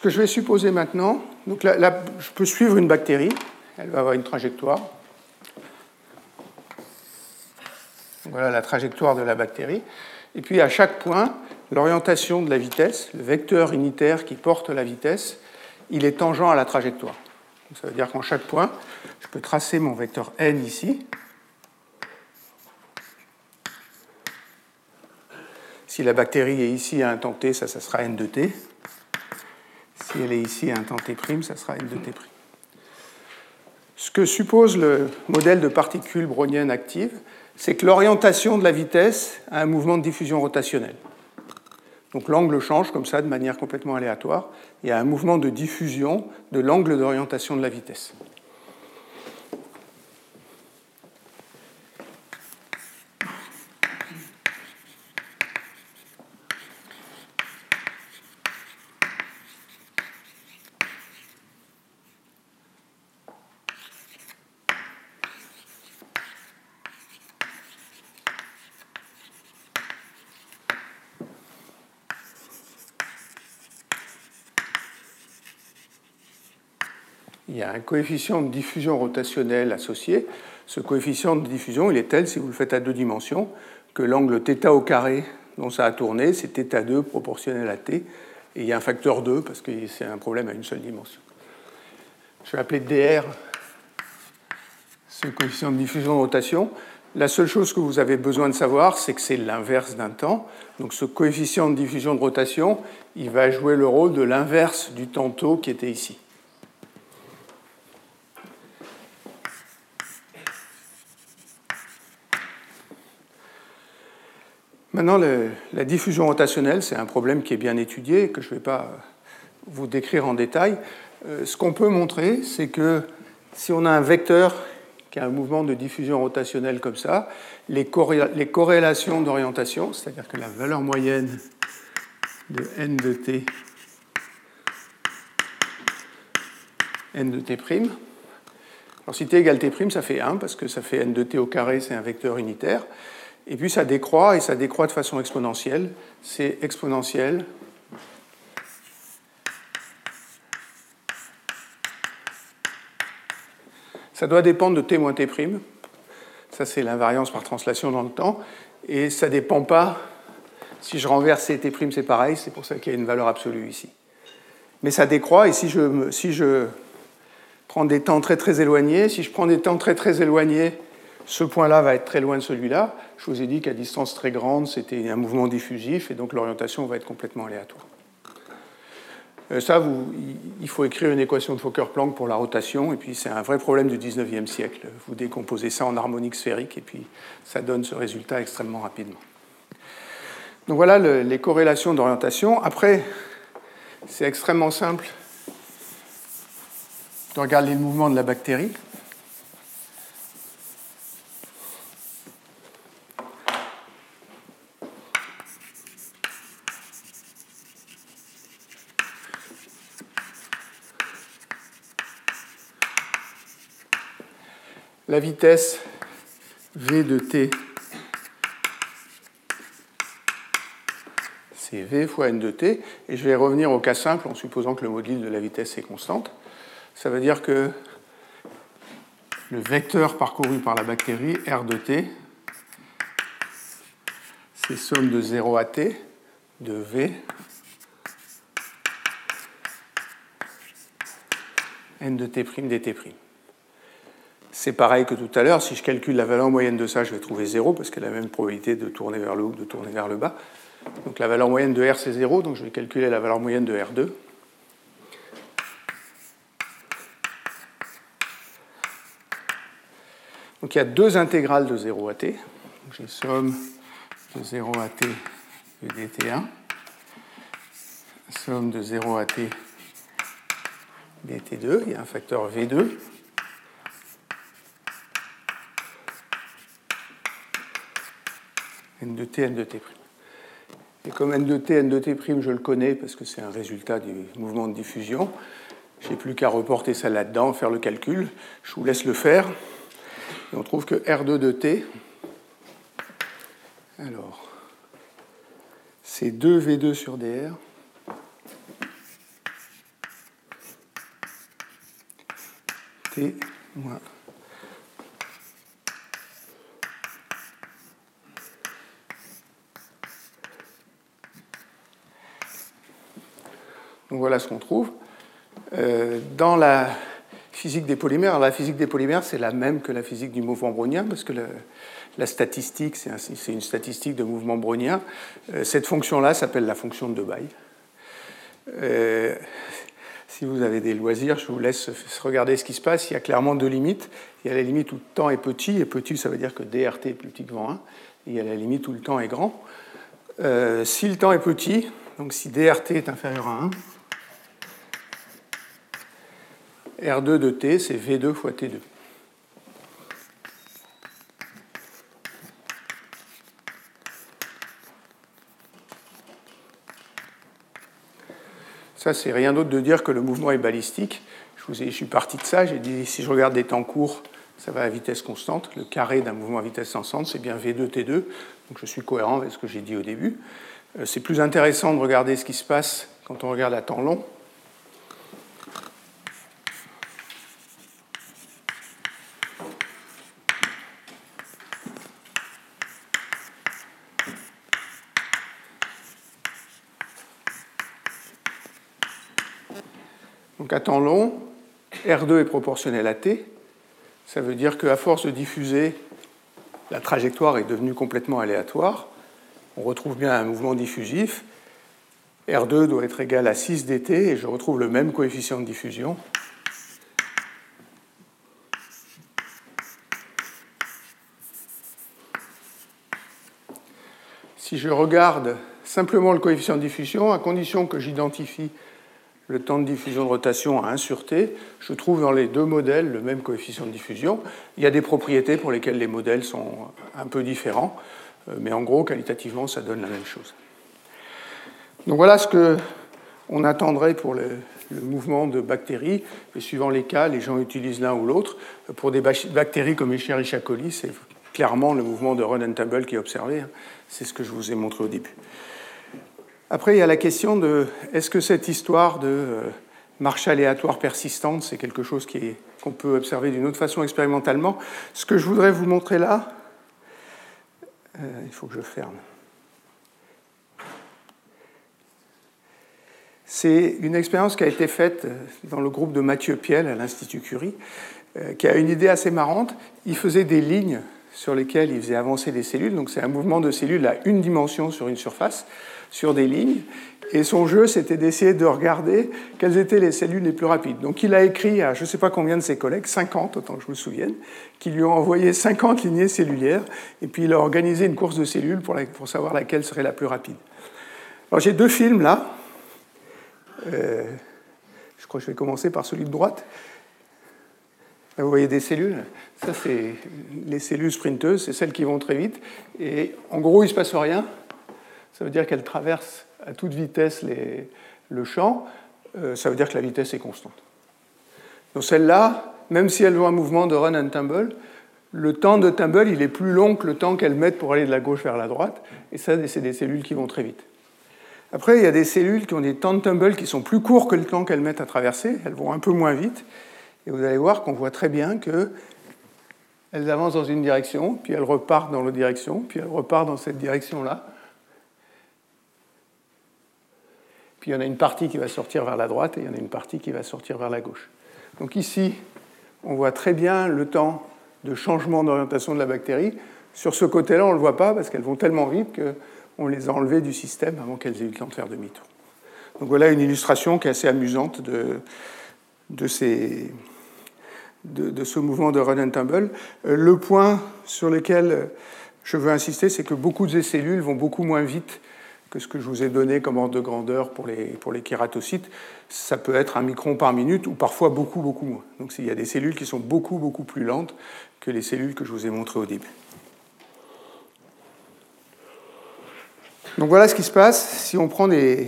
que je vais supposer maintenant, donc là, je peux suivre une bactérie, elle va avoir une trajectoire. Voilà la trajectoire de la bactérie. Et puis à chaque point, l'orientation de la vitesse, le vecteur unitaire qui porte la vitesse, il est tangent à la trajectoire. ça veut dire qu'en chaque point, je peux tracer mon vecteur n ici. Si la bactérie est ici à un temps t, ça, ça sera n de t. Si elle est ici à un temps t', ça sera n de t'. Ce que suppose le modèle de particules browniennes actives, c'est que l'orientation de la vitesse a un mouvement de diffusion rotationnelle. Donc l'angle change comme ça de manière complètement aléatoire. Il y a un mouvement de diffusion de l'angle d'orientation de la vitesse. Un coefficient de diffusion rotationnelle associé. Ce coefficient de diffusion, il est tel, si vous le faites à deux dimensions, que l'angle θ au carré dont ça a tourné, c'est θ2 proportionnel à t, et il y a un facteur 2 parce que c'est un problème à une seule dimension. Je vais appeler dr ce coefficient de diffusion de rotation. La seule chose que vous avez besoin de savoir, c'est que c'est l'inverse d'un temps. Donc ce coefficient de diffusion de rotation, il va jouer le rôle de l'inverse du tantôt qui était ici. Maintenant, la diffusion rotationnelle, c'est un problème qui est bien étudié que je ne vais pas vous décrire en détail. Euh, ce qu'on peut montrer, c'est que si on a un vecteur qui a un mouvement de diffusion rotationnelle comme ça, les, corrélations d'orientation, c'est-à-dire que la valeur moyenne de n de t, n de t', alors si t égale t', ça fait 1 parce que ça fait n de t au carré, c'est un vecteur unitaire. Et puis ça décroît, et ça décroît de façon exponentielle. C'est exponentiel. Ça doit dépendre de t moins t'. Ça, c'est l'invariance par translation dans le temps. Et ça ne dépend pas. Si je renverse t', c'est pareil. C'est pour ça qu'il y a une valeur absolue ici. Mais ça décroît, et si je, si je prends des temps très très éloignés, si je prends des temps très très éloignés ce point-là va être très loin de celui-là. Je vous ai dit qu'à distance très grande, c'était un mouvement diffusif et donc l'orientation va être complètement aléatoire. Euh, ça, il faut écrire une équation de Fokker-Planck pour la rotation, et puis c'est un vrai problème du 19e siècle. Vous décomposez ça en harmonique sphérique, et puis ça donne ce résultat extrêmement rapidement. Donc voilà les corrélations d'orientation. Après, c'est extrêmement simple de regarder le mouvement de la bactérie. La vitesse v de t, c'est v fois n de t, et je vais revenir au cas simple en supposant que le module de la vitesse est constante. Ça veut dire que le vecteur parcouru par la bactérie, r de t, c'est somme de 0 à t de v n de t' dt'. C'est pareil que tout à l'heure, si je calcule la valeur moyenne de ça, je vais trouver 0 parce qu'elle a la même probabilité de tourner vers le haut que de tourner vers le bas. Donc la valeur moyenne de R c'est 0, donc je vais calculer la valeur moyenne de R2. Donc il y a deux intégrales de 0 à t. J'ai somme de 0 à t de dt1, somme de 0 à t dt2, il y a un facteur V2. N de T, N de T'. Et comme N de T, N de T', je le connais parce que c'est un résultat du mouvement de diffusion, je n'ai plus qu'à reporter ça là-dedans, faire le calcul. Je vous laisse le faire. Et on trouve que R2 de T, alors, c'est 2V2 sur DR. T moins Donc voilà ce qu'on trouve. Euh, dans la physique des polymères, la physique des polymères, c'est la même que la physique du mouvement brownien, parce que la statistique, c'est une statistique de mouvement brownien. Euh, cette fonction-là s'appelle la fonction de Debye. Euh, si vous avez des loisirs, je vous laisse regarder ce qui se passe. Il y a clairement deux limites. Il y a la limite où le temps est petit, et petit, ça veut dire que dRt est plus petit que 1. Et il y a la limite où le temps est grand. si le temps est petit, donc si dRt est inférieur à 1, R2 de T, c'est V2 fois T2. Ça, c'est rien d'autre de dire que le mouvement est balistique. Je, suis parti de ça, j'ai dit si je regarde des temps courts, ça va à vitesse constante. Le carré d'un mouvement à vitesse constante, c'est bien V2, T2. Donc je suis cohérent avec ce que j'ai dit au début. Euh, c'est plus intéressant de regarder ce qui se passe quand on regarde à temps long. Donc à temps long, R2 est proportionnel à T. Ça veut dire qu'à force de diffuser, la trajectoire est devenue complètement aléatoire. On retrouve bien un mouvement diffusif. R2 doit être égal à 6 dt et je retrouve le même coefficient de diffusion. Si je regarde simplement le coefficient de diffusion, à condition que j'identifie le temps de diffusion de rotation à 1 sur je trouve dans les deux modèles le même coefficient de diffusion. Il y a des propriétés pour lesquelles les modèles sont un peu différents, euh, mais en gros, qualitativement, ça donne la même chose. Donc voilà ce qu'on attendrait pour le, mouvement de bactéries, et suivant les cas, les gens utilisent l'un ou l'autre. Pour des bactéries comme Escherichia coli, c'est clairement le mouvement de run and tumble qui est observé. Hein. C'est ce que je vous ai montré au début. Après, il y a la question de est-ce que cette histoire de euh, marche aléatoire persistante, c'est quelque chose qu'on peut observer d'une autre façon expérimentalement? Ce que je voudrais vous montrer là, euh, il faut que je ferme. C'est une expérience qui a été faite euh, dans le groupe de Mathieu Piel à l'Institut Curie, qui a une idée assez marrante. Il faisait des lignes sur lesquelles il faisait avancer des cellules. Donc c'est un mouvement de cellules à une dimension sur une surface sur des lignes. Et son jeu, c'était d'essayer de regarder quelles étaient les cellules les plus rapides. Donc il a écrit à je ne sais pas combien de ses collègues, 50 autant que je me souvienne, qui lui ont envoyé 50 lignées cellulaires, et puis il a organisé une course de cellules pour, savoir laquelle serait la plus rapide. Alors j'ai deux films là. Euh, je crois que je vais commencer par celui de droite. vous voyez des cellules. Ça, c'est les cellules sprinteuses, c'est celles qui vont très vite. Et en gros, il ne se passe rien. Ça veut dire qu'elle traverse à toute vitesse le champ. Euh, ça veut dire que la vitesse est constante. Donc celle-là, même si elle ont un mouvement de run and tumble, le temps de tumble, il est plus long que le temps qu'elles mettent pour aller de la gauche vers la droite. Et ça, c'est des cellules qui vont très vite. Après, il y a des cellules qui ont des temps de tumble qui sont plus courts que le temps qu'elles mettent à traverser. Elles vont un peu moins vite. Et vous allez voir qu'on voit très bien qu'elles avancent dans une direction, puis elles repartent dans l'autre direction, puis elles repartent dans cette direction-là. Il y en a une partie qui va sortir vers la droite et il y en a une partie qui va sortir vers la gauche. Donc ici, on voit très bien le temps de changement d'orientation de la bactérie. Sur ce côté-là, on ne le voit pas parce qu'elles vont tellement vite qu'on les a enlevées du système avant qu'elles aient eu le temps de faire demi-tour. Donc voilà une illustration qui est assez amusante de, de, ces, de, ce mouvement de run and tumble. Euh, le point sur lequel je veux insister, c'est que beaucoup de ces cellules vont beaucoup moins vite que ce que je vous ai donné comme ordre de grandeur pour les, pour les kératocytes, ça peut être un micron par minute ou parfois beaucoup, beaucoup moins. Donc il y a des cellules qui sont beaucoup, beaucoup plus lentes que les cellules que je vous ai montrées au début. Donc voilà ce qui se passe si on prend des,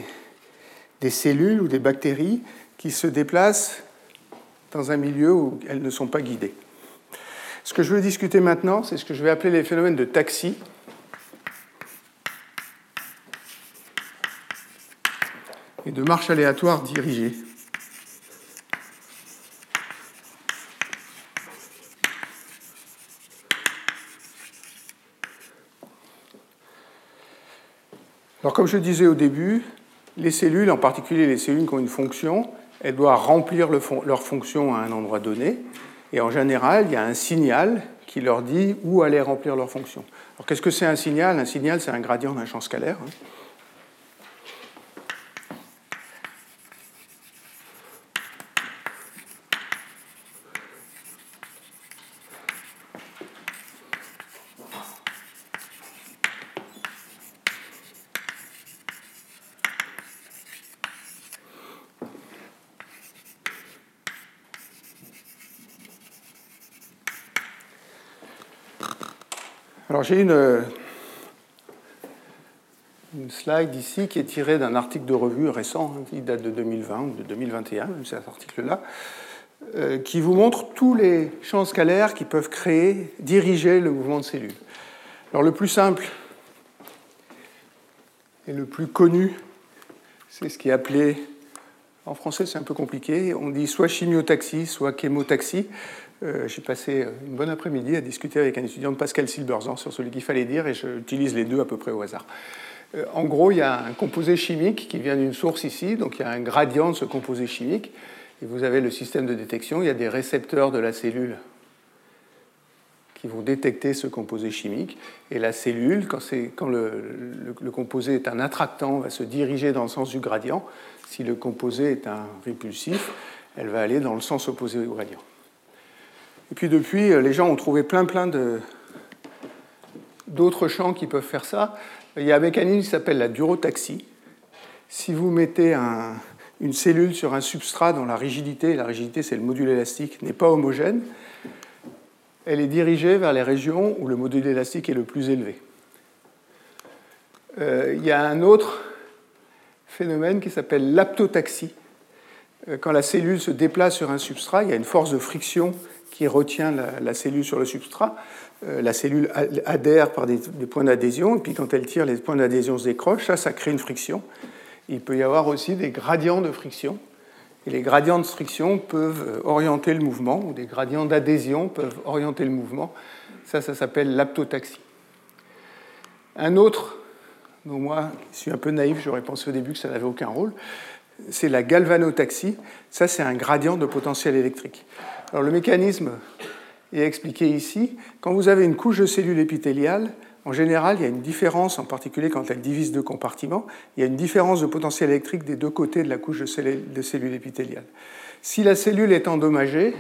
des cellules ou des bactéries qui se déplacent dans un milieu où elles ne sont pas guidées. Ce que je veux discuter maintenant, c'est ce que je vais appeler les phénomènes de taxi. Et de marche aléatoire dirigée. Alors comme je disais au début, les cellules, en particulier les cellules qui ont une fonction, elles doivent remplir leur fonction à un endroit donné. Et en général, il y a un signal qui leur dit où aller remplir leur fonction. Alors qu'est-ce que c'est un signal? Un signal, c'est un gradient d'un champ scalaire. Hein. J'ai une, une slide ici qui est tirée d'un article de revue récent, hein, qui date de 2020 ou de 2021, cet article-là, euh, qui vous montre tous les champs scalaires qui peuvent créer, diriger le mouvement de cellules. Alors le plus simple et le plus connu, c'est ce qui est appelé, en français c'est un peu compliqué, on dit soit chimiotaxie, soit chémotaxie. Euh, j'ai passé une bonne après-midi à discuter avec un étudiant de Pascal Silberzan sur celui qu'il fallait dire et j'utilise les deux à peu près au hasard. Euh, en gros, il y a un composé chimique qui vient d'une source ici, donc il y a un gradient de ce composé chimique, et vous avez le système de détection, il y a des récepteurs de la cellule qui vont détecter ce composé chimique, et la cellule, quand, le, le, composé est un attractant, va se diriger dans le sens du gradient. Si le composé est un répulsif, elle va aller dans le sens opposé au gradient. Et puis depuis, euh, les gens ont trouvé plein plein d'autres champs qui peuvent faire ça. Il y a un mécanisme qui s'appelle la durotaxie. Si vous mettez une cellule sur un substrat dont la rigidité, la rigidité c'est le module élastique, n'est pas homogène, elle est dirigée vers les régions où le module élastique est le plus élevé. Euh, il y a un autre phénomène qui s'appelle l'aptotaxie. Euh, quand la cellule se déplace sur un substrat, il y a une force de friction qui retient la, cellule sur le substrat. Euh, la cellule adhère par des, points d'adhésion, et puis quand elle tire, les points d'adhésion se décrochent, ça, ça crée une friction. Il peut y avoir aussi des gradients de friction, et les gradients de friction peuvent euh, orienter le mouvement, ou des gradients d'adhésion peuvent orienter le mouvement. Ça, ça s'appelle l'aptotaxie. Un autre, dont moi, je suis un peu naïf, j'aurais pensé au début que ça n'avait aucun rôle, c'est la galvanotaxie. Ça, c'est un gradient de potentiel électrique. Alors le mécanisme est expliqué ici. Quand vous avez une couche de cellules épithéliales, en général, il y a une différence, en particulier quand elle divise deux compartiments, il y a une différence de potentiel électrique des deux côtés de la couche de cellules épithéliales. Si la cellule est endommagée,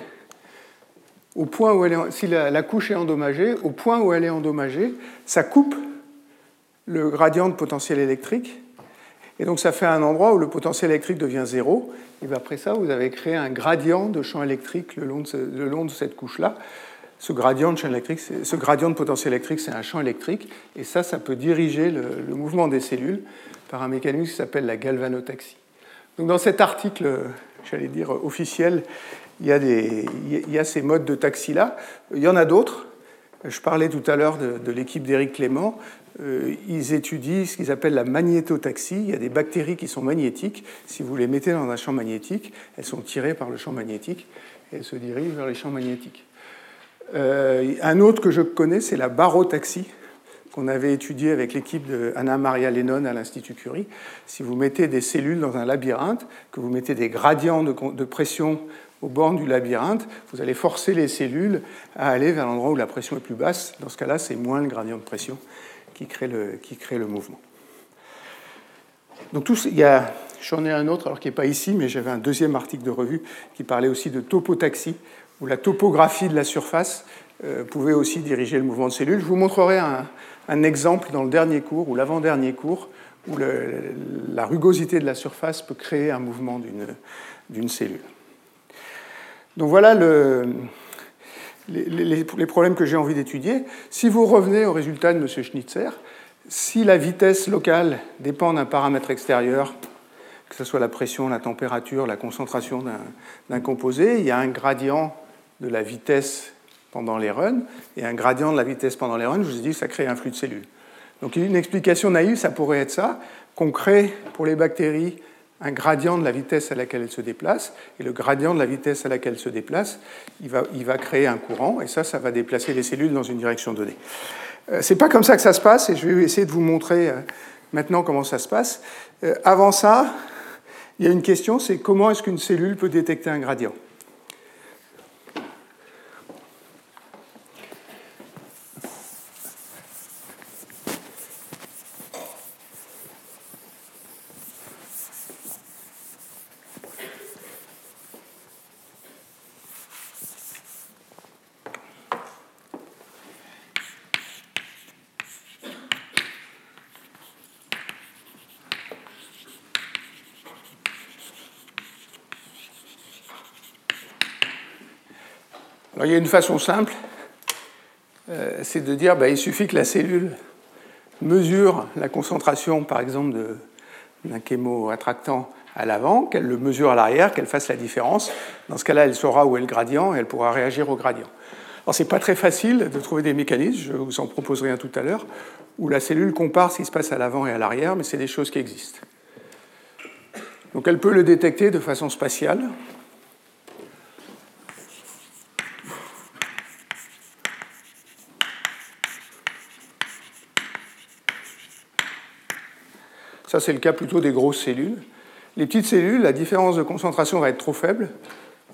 si la, couche est endommagée, au point où elle est endommagée, ça coupe le gradient de potentiel électrique et donc ça fait un endroit où le potentiel électrique devient zéro. Et après ça, vous avez créé un gradient de champ électrique le long de, cette couche-là. Ce gradient de champ électrique, ce gradient de potentiel électrique, c'est un champ électrique. Et ça, ça peut diriger le, mouvement des cellules par un mécanisme qui s'appelle la galvanotaxie. Donc dans cet article, j'allais dire officiel, il y, a ces modes de taxi-là. Il y en a d'autres. Je parlais tout à l'heure de l'équipe d'Éric Clément. Euh, ils étudient ce qu'ils appellent la magnétotaxie. Il y a des bactéries qui sont magnétiques. Si vous les mettez dans un champ magnétique, elles sont tirées par le champ magnétique et elles se dirigent vers les champs magnétiques. Euh, un autre que je connais, c'est la barotaxie, qu'on avait étudié avec l'équipe de Anna Maria Lennon à l'Institut Curie. Si vous mettez des cellules dans un labyrinthe, que vous mettez des gradients de, de pression au bord du labyrinthe, vous allez forcer les cellules à aller vers l'endroit où la pression est plus basse. Dans ce cas-là, c'est moins le gradient de pression qui crée le, qui crée le mouvement. Donc tout, il y a, j'en ai un autre, alors qui n'est pas ici, mais j'avais un deuxième article de revue qui parlait aussi de topotaxie, où la topographie de la surface euh, pouvait aussi diriger le mouvement de cellules. Je vous montrerai un, un, exemple dans le dernier cours ou l'avant-dernier cours où la rugosité de la surface peut créer un mouvement d'une cellule. Donc voilà le, les, problèmes que j'ai envie d'étudier. Si vous revenez au résultat de M. Schnitzer, si la vitesse locale dépend d'un paramètre extérieur, que ce soit la pression, la température, la concentration d'un composé, il y a un gradient de la vitesse pendant les runs et un gradient de la vitesse pendant les runs. Je vous ai dit ça crée un flux de cellules. Donc une explication naïve, ça pourrait être ça, qu'on crée pour les bactéries un gradient de la vitesse à laquelle elles se déplacent, et le gradient de la vitesse à laquelle elles se déplacent, il va, il va créer un courant, et ça, ça va déplacer les cellules dans une direction donnée. Euh, c'est pas comme ça que ça se passe, et je vais essayer de vous montrer euh, maintenant comment ça se passe. Euh, avant ça, il y a une question, c'est comment est-ce qu'une cellule peut détecter un gradient? Il y a une façon simple, euh, c'est de dire bah, il suffit que la cellule mesure la concentration, par exemple, d'un chémoattractant à l'avant, qu'elle le mesure à l'arrière, qu'elle fasse la différence. Dans ce cas-là, elle saura où est le gradient et elle pourra réagir au gradient. Alors, ce n'est pas très facile de trouver des mécanismes, je vous en proposerai un tout à l'heure, où la cellule compare ce qui se passe à l'avant et à l'arrière, mais c'est des choses qui existent. Donc, elle peut le détecter de façon spatiale. Ça, c'est le cas plutôt des grosses cellules. Les petites cellules, la différence de concentration va être trop faible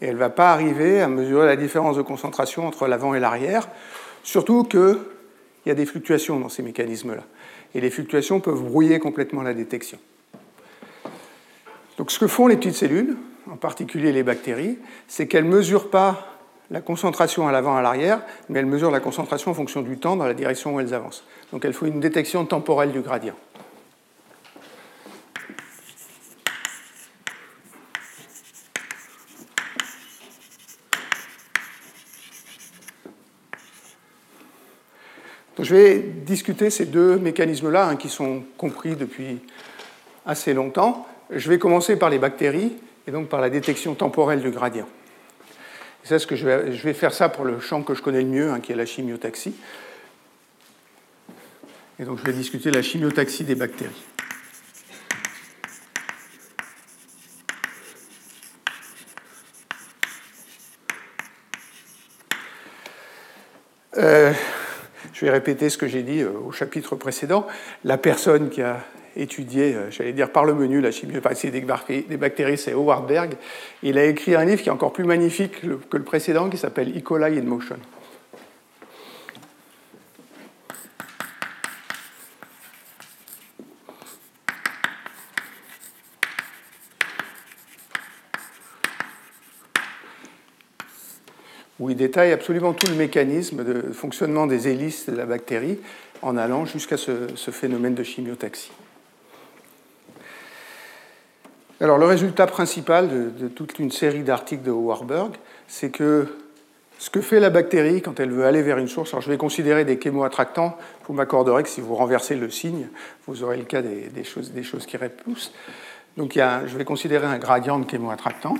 et elle ne va pas arriver à mesurer la différence de concentration entre l'avant et l'arrière, surtout qu'il y a des fluctuations dans ces mécanismes-là. Et les fluctuations peuvent brouiller complètement la détection. Donc ce que font les petites cellules, en particulier les bactéries, c'est qu'elles ne mesurent pas la concentration à l'avant et à l'arrière, mais elles mesurent la concentration en fonction du temps dans la direction où elles avancent. Donc elles font une détection temporelle du gradient. Je vais discuter ces deux mécanismes-là hein, qui sont compris depuis assez longtemps. Je vais commencer par les bactéries et donc par la détection temporelle du gradient. Ce que je vais, je vais, faire ça pour le champ que je connais le mieux, hein, qui est la chimiotaxie. Et donc je vais discuter la chimiotaxie des bactéries. Euh, je vais répéter ce que j'ai dit euh, au chapitre précédent. La personne qui a étudié, euh, j'allais dire par le menu, la chimiopathie des bactéries, c'est Howard Berg. Il a écrit un livre qui est encore plus magnifique que le précédent, qui s'appelle E. coli in Motion. Où il détaille absolument tout le mécanisme de fonctionnement des hélices de la bactérie en allant jusqu'à ce, phénomène de chimiotaxie. Alors le résultat principal de, toute une série d'articles de Warburg, c'est que ce que fait la bactérie quand elle veut aller vers une source, alors je vais considérer des chémoattractants, vous m'accorderez que si vous renversez le signe, vous aurez le cas des, choses, qui repoussent. Donc je vais considérer un gradient de chémoattractant.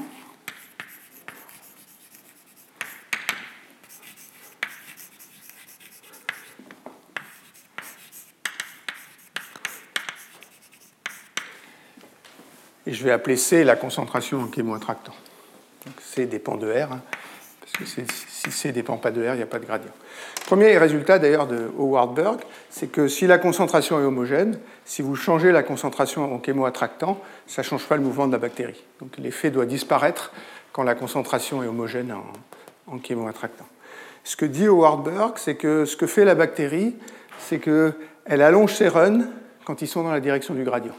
Je vais appeler C la concentration en chémoattractant. Donc C dépend de R, hein, parce que si C dépend pas de R, il n'y a pas de gradient. Premier résultat d'ailleurs de Howard Berg, c'est que si la concentration est homogène, si vous changez la concentration en chémoattractant, ça ne change pas le mouvement de la bactérie. Donc l'effet doit disparaître quand la concentration est homogène en, en chémoattractant. Ce que dit Howard Berg, c'est que ce que fait la bactérie, c'est qu'elle allonge ses runs quand ils sont dans la direction du gradient.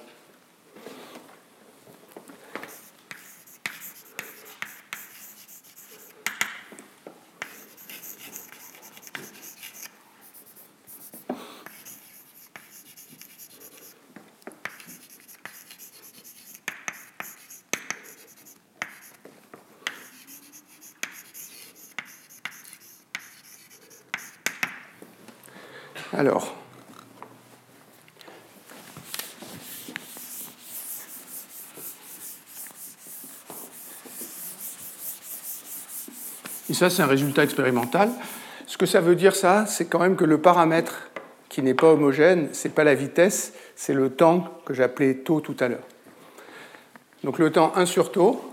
Alors, Et ça, c'est un résultat expérimental. Ce que ça veut dire, ça, c'est quand même que le paramètre qui n'est pas homogène, ce n'est pas la vitesse, c'est le temps que j'appelais taux tout à l'heure. Donc le temps 1 sur taux,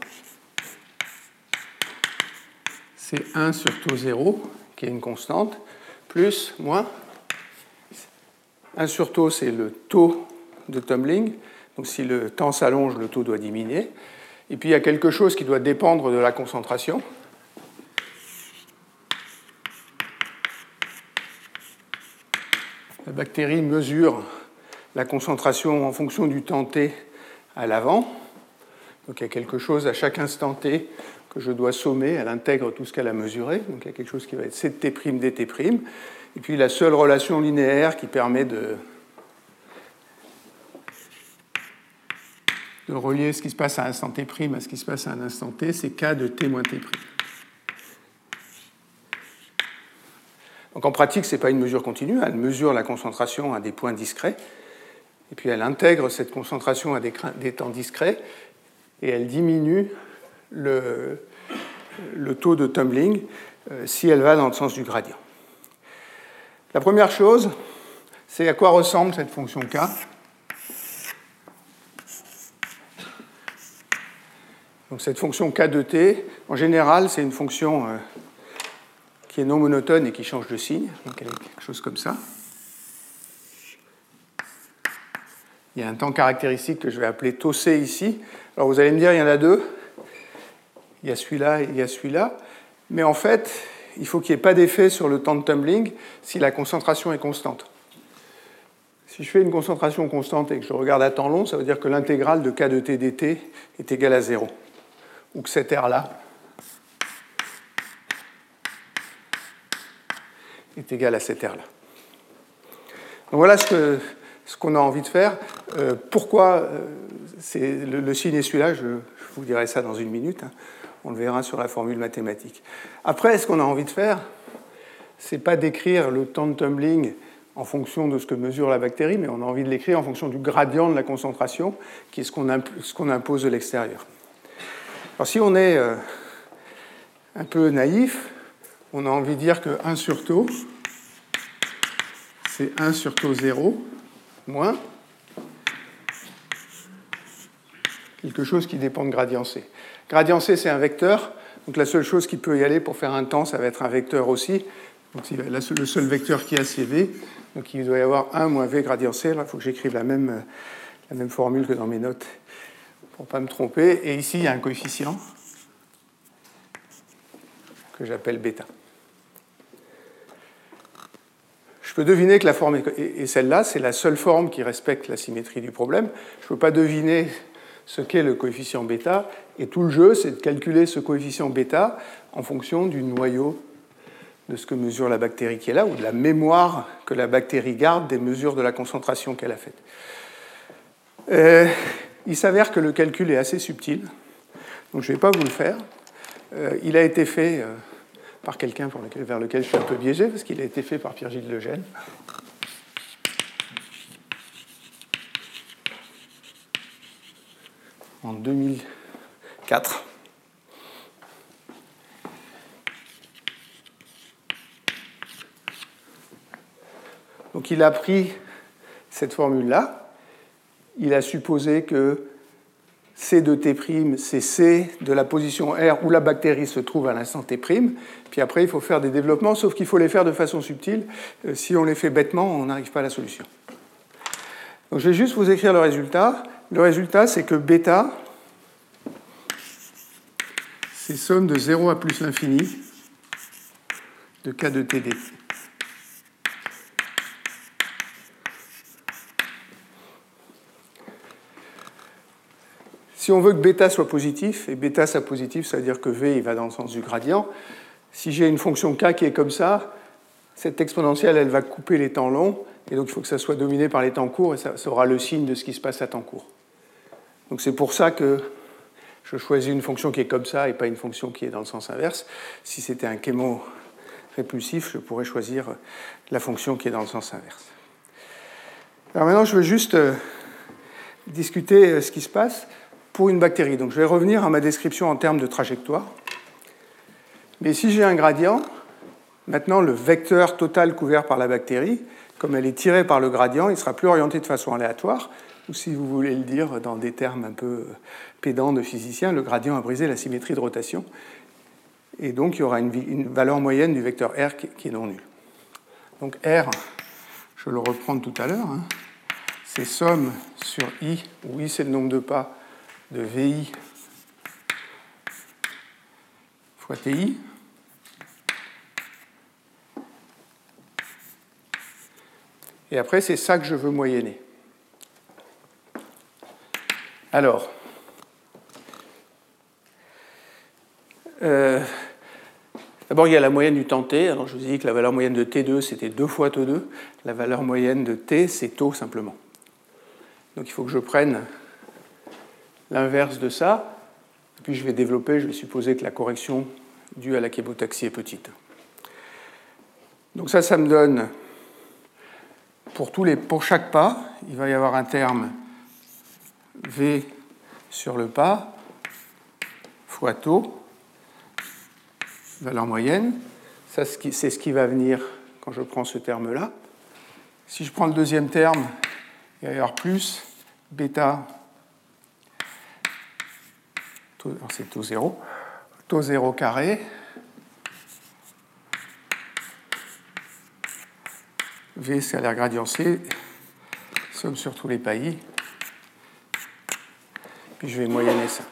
c'est 1 sur taux 0, qui est une constante, plus, moins. 1 sur taux, c'est le taux de tumbling. Donc si le temps s'allonge, le taux doit diminuer. Et puis il y a quelque chose qui doit dépendre de la concentration. La bactérie mesure la concentration en fonction du temps t à l'avant. Donc il y a quelque chose à chaque instant t que je dois sommer, elle intègre tout ce qu'elle a mesuré, donc il y a quelque chose qui va être Ct' dt', et puis la seule relation linéaire qui permet de, de relier ce qui se passe à un instant t' à ce qui se passe à un instant t, c'est k de t moins t'. Donc en pratique, ce n'est pas une mesure continue, elle mesure la concentration à des points discrets, et puis elle intègre cette concentration à des, temps discrets, et elle diminue le, taux de tumbling euh, si elle va dans le sens du gradient. La première chose, c'est à quoi ressemble cette fonction k. Donc cette fonction k de t, en général, c'est une fonction euh, qui est non monotone et qui change de signe. Donc elle est quelque chose comme ça. Il y a un temps caractéristique que je vais appeler tau C ici. Alors vous allez me dire, il y en a deux. Il y a celui-là et il y a celui-là. Mais en fait, il faut qu'il n'y ait pas d'effet sur le temps de tumbling si la concentration est constante. Si je fais une concentration constante et que je regarde à temps long, ça veut dire que l'intégrale de k de t dt est égale à 0. Ou que cette R-là est égal à cette R-là. Donc voilà ce qu'on a envie de faire. Euh, pourquoi euh, le, signe est celui-là je, vous dirai ça dans une minute. Hein. On le verra sur la formule mathématique. Après, ce qu'on a envie de faire, c'est pas d'écrire le temps de tumbling en fonction de ce que mesure la bactérie, mais on a envie de l'écrire en fonction du gradient de la concentration, qui est ce qu'on impose de l'extérieur. Alors si on est euh, un peu naïf, on a envie de dire que 1 sur taux, c'est 1 sur taux 0 moins quelque chose qui dépend de gradient C. Gradient C, c'est un vecteur, donc la seule chose qui peut y aller pour faire un temps, ça va être un vecteur aussi. Donc le seul vecteur qui a, c'est V. Donc il doit y avoir 1 moins V gradient C. Il faut que j'écrive la même, la même formule que dans mes notes pour ne pas me tromper. Et ici, il y a un coefficient que j'appelle bêta. Je peux deviner que la forme, et celle-là, c'est la seule forme qui respecte la symétrie du problème. Je ne peux pas deviner ce qu'est le coefficient bêta, et tout le jeu, c'est de calculer ce coefficient bêta en fonction du noyau de ce que mesure la bactérie qui est là, ou de la mémoire que la bactérie garde des mesures de la concentration qu'elle a faites. Euh, il s'avère que le calcul est assez subtil, donc je ne vais pas vous le faire. Euh, il a été fait... Euh, par quelqu'un vers lequel je suis un peu biaisé, parce qu'il a été fait par Pierre-Gilles Lejeune. En 2004. Donc il a pris cette formule-là, il a supposé que C de T', c'est C de la position R où la bactérie se trouve à l'instant T'. Puis après, il faut faire des développements, sauf qu'il faut les faire de façon subtile. Euh, si on les fait bêtement, on n'arrive pas à la solution. Donc je vais juste vous écrire le résultat. Le résultat, c'est que bêta, c'est somme de 0 à plus l'infini de K de T dt. Si on veut que bêta soit positif, et bêta soit positif, ça veut dire que V va dans le sens du gradient, si j'ai une fonction k qui est comme ça, cette exponentielle, elle va couper les temps longs, et donc il faut que ça soit dominé par les temps courts, et ça, aura le signe de ce qui se passe à temps court. Donc c'est pour ça que je choisis une fonction qui est comme ça et pas une fonction qui est dans le sens inverse. Si c'était un chémo répulsif, je pourrais choisir la fonction qui est dans le sens inverse. Alors maintenant, je veux juste euh, discuter euh, ce qui se passe pour une bactérie. Donc je vais revenir à ma description en termes de trajectoire. Mais si j'ai un gradient, maintenant le vecteur total couvert par la bactérie, comme elle est tirée par le gradient, il sera plus orienté de façon aléatoire, ou si vous voulez le dire dans des termes un peu pédants de physiciens, le gradient a brisé la symétrie de rotation, et donc il y aura une, valeur moyenne du vecteur R qui, est non nulle. Donc R, je le reprends tout à l'heure, hein, c'est somme sur I, où I c'est le nombre de pas de VI fois TI. Et après, c'est ça que je veux moyenner. Alors, euh, d'abord il y a la moyenne du temps t. Alors je vous ai dit que la valeur moyenne de t2 c'était 2 fois t2. La valeur moyenne de t c'est taux simplement. Donc il faut que je prenne l'inverse de ça. Et puis je vais développer, je vais supposer que la correction due à la kébotaxie est petite. Donc ça, ça me donne pour, tous les, pour chaque pas, il va y avoir un terme V sur le pas fois taux, valeur moyenne. C'est ce qui va venir quand je prends ce terme-là. Si je prends le deuxième terme, il va y avoir plus bêta, c'est taux 0, taux 0 carré, V scalaire gradient C, somme sur tous les pays. Puis je vais moyenner ça.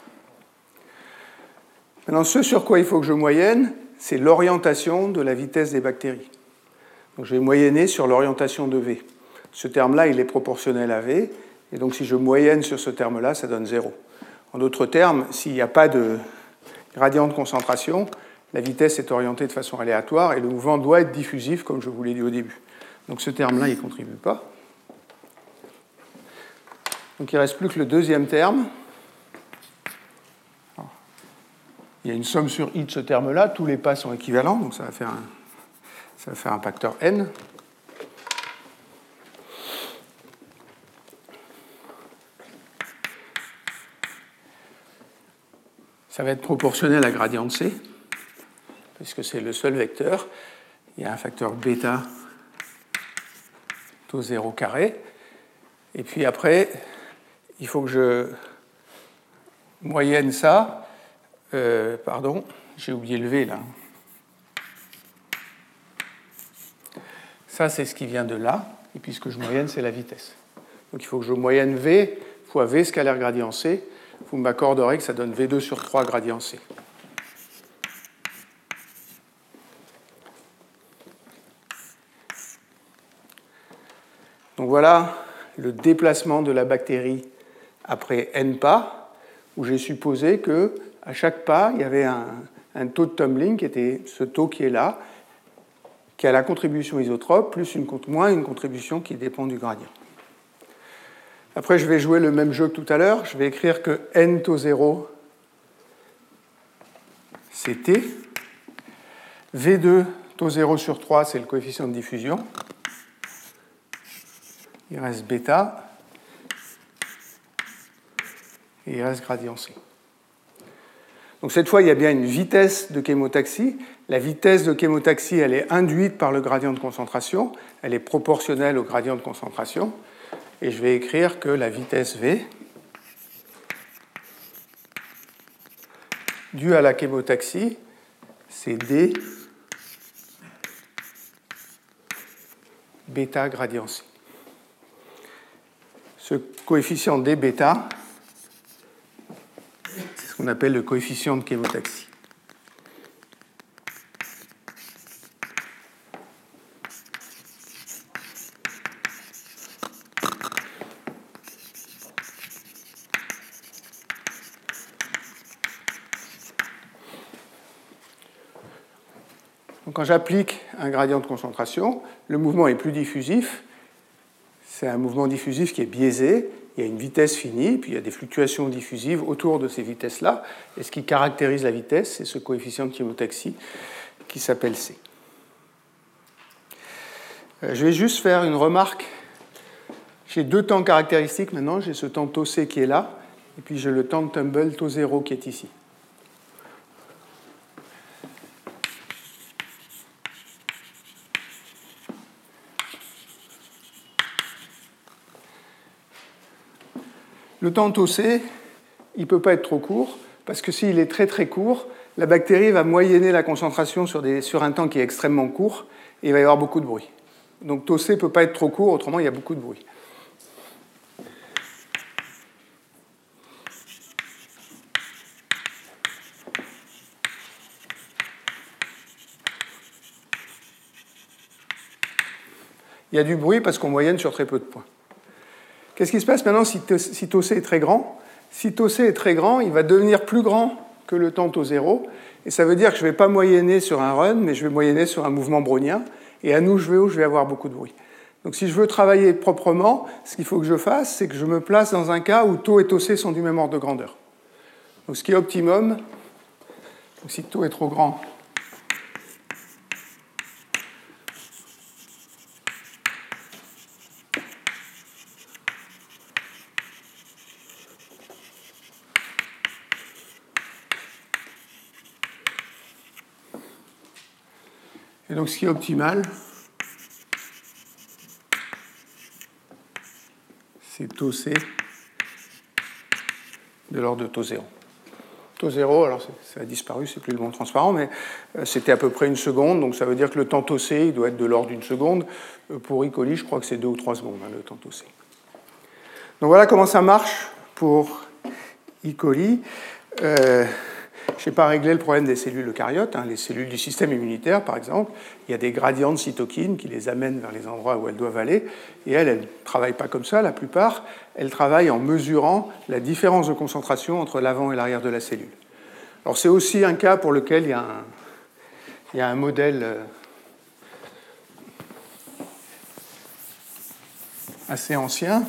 Maintenant, ce sur quoi il faut que je moyenne, c'est l'orientation de la vitesse des bactéries. Donc je vais moyenner sur l'orientation de V. Ce terme-là, il est proportionnel à V, et donc si je moyenne sur ce terme-là, ça donne 0. En d'autres termes, s'il n'y a pas de gradient de concentration, la vitesse est orientée de façon aléatoire et le mouvement doit être diffusif, comme je vous l'ai dit au début. Donc ce terme-là, il ne contribue pas. Donc il ne reste plus que le deuxième terme. il y a une somme sur i de ce terme-là, tous les pas sont équivalents, donc ça va faire un, facteur n. Ça va être proportionnel à gradient de c, puisque c'est le seul vecteur. Il y a un facteur bêta taux 0 carré. Et puis après, il faut que je moyenne ça. Euh, pardon, j'ai oublié le V là. Ça, c'est ce qui vient de là. Et puis ce que je moyenne, c'est la vitesse. Donc il faut que je moyenne V fois V scalaire gradient C. Vous m'accorderez que ça donne V2 sur 3 gradient C. Donc voilà le déplacement de la bactérie après n pas, où j'ai supposé que à chaque pas, il y avait un, taux de tumbling qui était ce taux qui est là, qui a la contribution isotrope, plus une, moins une contribution qui dépend du gradient. Après, je vais jouer le même jeu que tout à l'heure. Je vais écrire que n taux 0, c'est t. V2 taux 0 sur 3, c'est le coefficient de diffusion il reste bêta, et il reste gradient C. Donc cette fois, il y a bien une vitesse de chémotaxie. La vitesse de chémotaxie, elle est induite par le gradient de concentration, elle est proportionnelle au gradient de concentration, et je vais écrire que la vitesse V, due à la chémotaxie, c'est D bêta gradient C ce coefficient d c'est ce qu'on appelle le coefficient de chémotaxie. quand j'applique un gradient de concentration, le mouvement est plus diffusif c'est un mouvement diffusif qui est biaisé. Il y a une vitesse finie, puis il y a des fluctuations diffusives autour de ces vitesses-là. Et ce qui caractérise la vitesse, c'est ce coefficient de chémotaxie qui s'appelle C. Euh, je vais juste faire une remarque. J'ai deux temps caractéristiques maintenant. J'ai ce temps tau C qui est là, et puis j'ai le temps de tumble tau 0 qui est ici. Le temps C, il ne peut pas être trop court, parce que s'il est très très court, la bactérie va moyenner la concentration sur, un temps qui est extrêmement court, et il va y avoir beaucoup de bruit. Donc C ne peut pas être trop court, autrement il y a beaucoup de bruit. Il y a du bruit parce qu'on moyenne sur très peu de points. Qu'est-ce qui se passe maintenant si, si tau C est très grand? Si tau C est très grand, il va devenir plus grand que le temps tau 0. Et ça veut dire que je ne vais pas moyenner sur un run, mais je vais moyenner sur un mouvement brownien. Et à nous, je vais je vais avoir beaucoup de bruit. Donc si je veux travailler proprement, ce qu'il faut que je fasse, c'est que je me place dans un cas où tau et tau C sont du même ordre de grandeur. Donc ce qui est optimum, si tau est trop grand, donc ce qui est optimal, c'est taux C de l'ordre de taux 0. Taux 0, alors ça a disparu, c'est plus le monde transparent, mais euh, c'était à peu près une seconde, donc ça veut dire que le temps taux C il doit être de l'ordre d'une seconde. Euh, pour E. coli, je crois que c'est deux ou trois secondes, hein, le temps taux C. Donc voilà comment ça marche pour E. coli. Euh, je n'ai pas réglé le problème des cellules eucaryotes, hein, les cellules du système immunitaire par exemple. Il y a des gradients de cytokines qui les amènent vers les endroits où elles doivent aller. Et elles, elles ne travaillent pas comme ça, la plupart. Elles travaillent en mesurant la différence de concentration entre l'avant et l'arrière de la cellule. Alors c'est aussi un cas pour lequel il y a un, modèle euh, assez ancien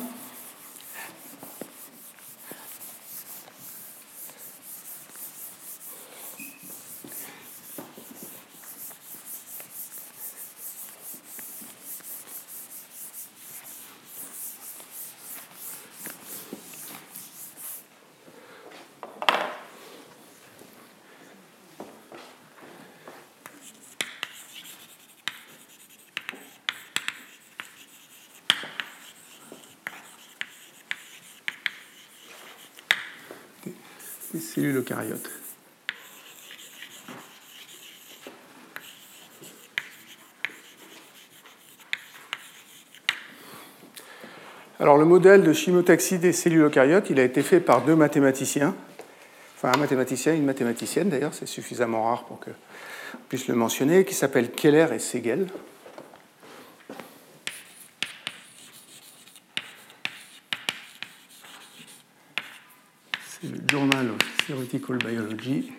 Alors le modèle de chimiotaxie des cellules eucaryotes, il a été fait par deux mathématiciens, enfin un mathématicien et une mathématicienne d'ailleurs, c'est suffisamment rare pour qu'on puisse le mentionner, qui s'appellent Keller et Segel. Journal of Theoretical Biology,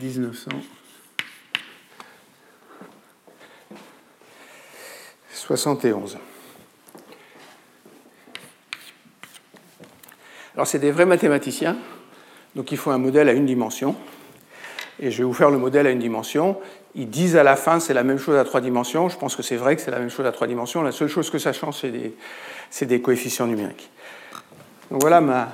1971. Alors c'est des vrais mathématiciens, donc il faut un modèle à une dimension. Et je vais vous faire le modèle à une dimension. Ils disent à la fin c'est la même chose à trois dimensions. Je pense que c'est vrai que c'est la même chose à trois dimensions. La seule chose que ça change, c'est des coefficients numériques. Donc voilà ma,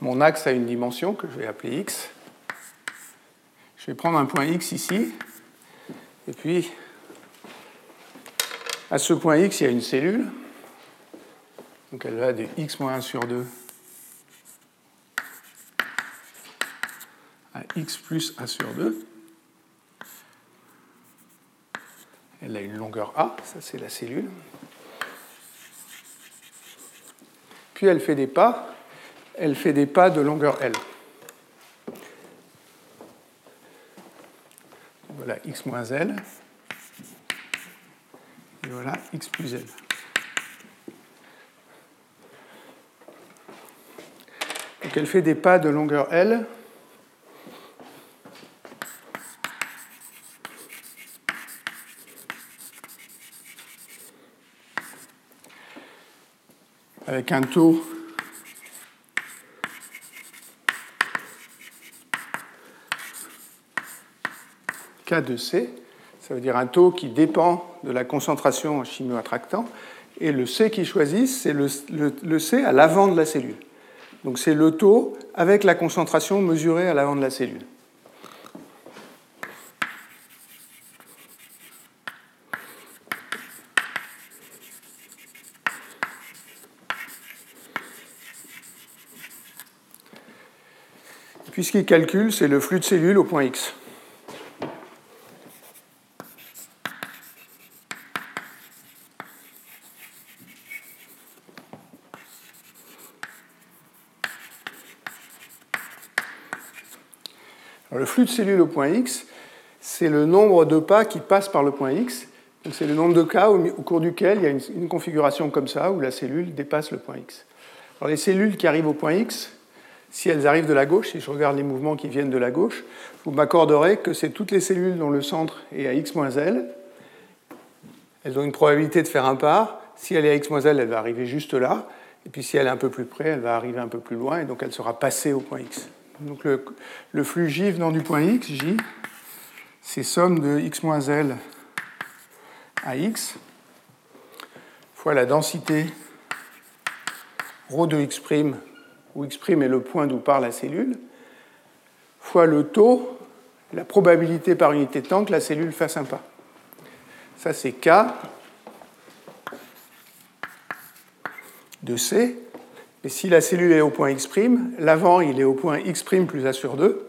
mon axe a une dimension que je vais appeler x. Je vais prendre un point x ici, et puis à ce point x, il y a une cellule. Donc elle va de x moins 1 sur 2 à x plus 1 sur 2. Elle a une longueur A, ça c'est la cellule. Puis elle fait des pas, elle fait des pas de longueur L. Voilà x moins L. Et voilà x plus L. Donc elle fait des pas de longueur L avec un taux K de C, ça veut dire un taux qui dépend de la concentration en chimioattractant, et le C qu'ils choisissent, c'est le C à l'avant de la cellule. Donc c'est le taux avec la concentration mesurée à l'avant de la cellule. Puisqu'il calcule, c'est le flux de cellules au point X. le flux de cellules au point X, c'est le nombre de pas qui passent par le point X. C'est le nombre de cas au, cours duquel il y a une, configuration comme ça, où la cellule dépasse le point X. Alors les cellules qui arrivent au point X, si elles arrivent de la gauche, si je regarde les mouvements qui viennent de la gauche, vous m'accorderez que c'est toutes les cellules dont le centre est à x moins L. Elles ont une probabilité de faire un pas. Si elle est à x moins L, elle va arriver juste là. Et puis si elle est un peu plus près, elle va arriver un peu plus loin, et donc elle sera passée au point x. Donc le, flux J venant du point x, J, c'est somme de x moins L à x fois la densité ρ de x' où x' est le point d'où part la cellule, fois le taux, la probabilité par unité de temps que la cellule fasse un pas. Ça, c'est K de C. Et si la cellule est au point x', l'avant, il est au point x' plus A sur 2.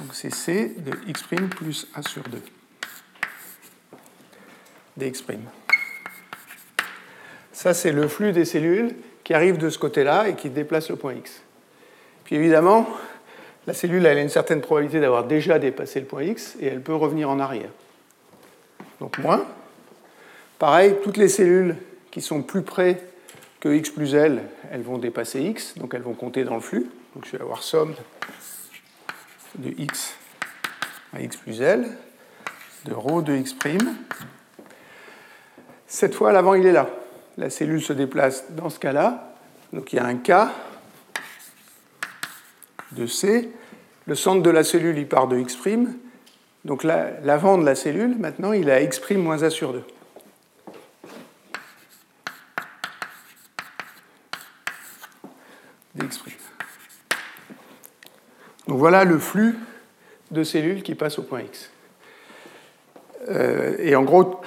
Donc c'est C de x' plus A sur 2 dx'. Ça, c'est le flux des cellules qui arrive de ce côté-là et qui déplace le point X. Puis évidemment, la cellule elle a une certaine probabilité d'avoir déjà dépassé le point X et elle peut revenir en arrière. Donc moins. Pareil, toutes les cellules qui sont plus près que X plus L, elles vont dépasser X, donc elles vont compter dans le flux. Donc je vais avoir somme de X à X plus L, de ρ de X'. Cette fois, l'avant, il est là la cellule se déplace dans ce cas-là. Donc il y a un K de C. Le centre de la cellule, il part de X'. Donc l'avant de la cellule, maintenant, il à X' moins A sur 2. Dx'. Donc voilà le flux de cellules qui passent au point X. Euh, et en gros,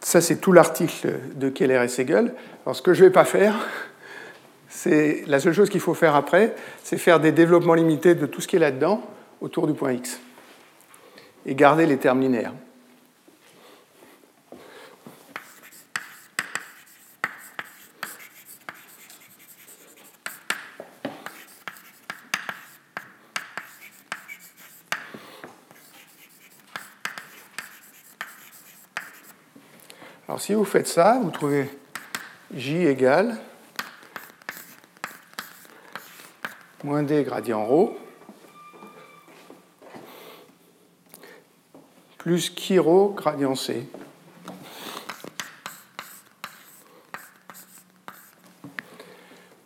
ça, c'est tout l'article de Keller et Segel. Alors, ce que je ne vais pas faire, c'est la seule chose qu'il faut faire après, c'est faire des développements limités de tout ce qui est là-dedans autour du point X et garder les termes linéaires. Si vous faites ça, vous trouvez J égale moins D gradient ρ plus chi ρ gradient C.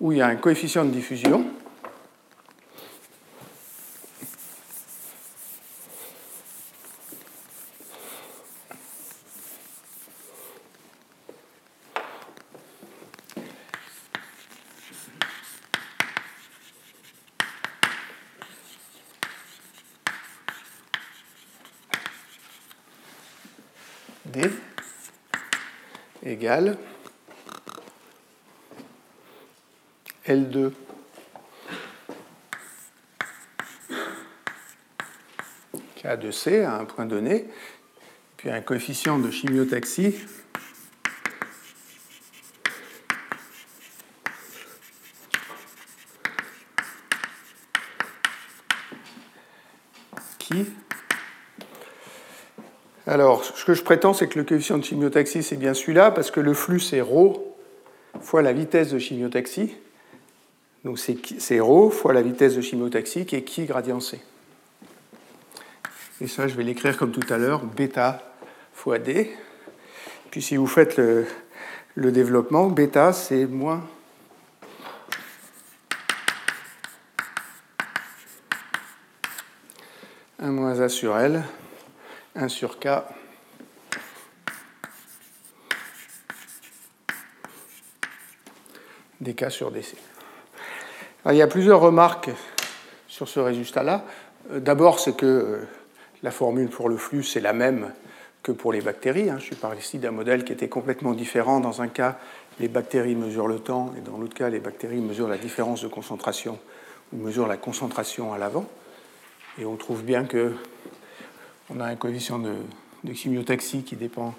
où il y a un coefficient de diffusion L2 K de C à un point donné, puis un coefficient de chimiotaxie qui alors, ce que je prétends, c'est que le coefficient de chimiotaxie, c'est bien celui-là, parce que le flux, c'est ρ fois la vitesse de chimiotaxie. Donc c'est ρ fois la vitesse de chimiotaxie qui est qui gradient C. Et ça, je vais l'écrire comme tout à l'heure, bêta fois D. Puis si vous faites le, le développement, bêta, c'est moins 1 moins A sur L 1 sur K dk sur dc. il y a plusieurs remarques sur ce résultat-là. Euh, d'abord, c'est que euh, la formule pour le flux, c'est la même que pour les bactéries. Hein. Je parle ici d'un modèle qui était complètement différent. Dans un cas, les bactéries mesurent le temps, et dans l'autre cas, les bactéries mesurent la différence de concentration ou mesurent la concentration à l'avant. Et on trouve bien que on a un coefficient de, de chimiotaxie qui dépend,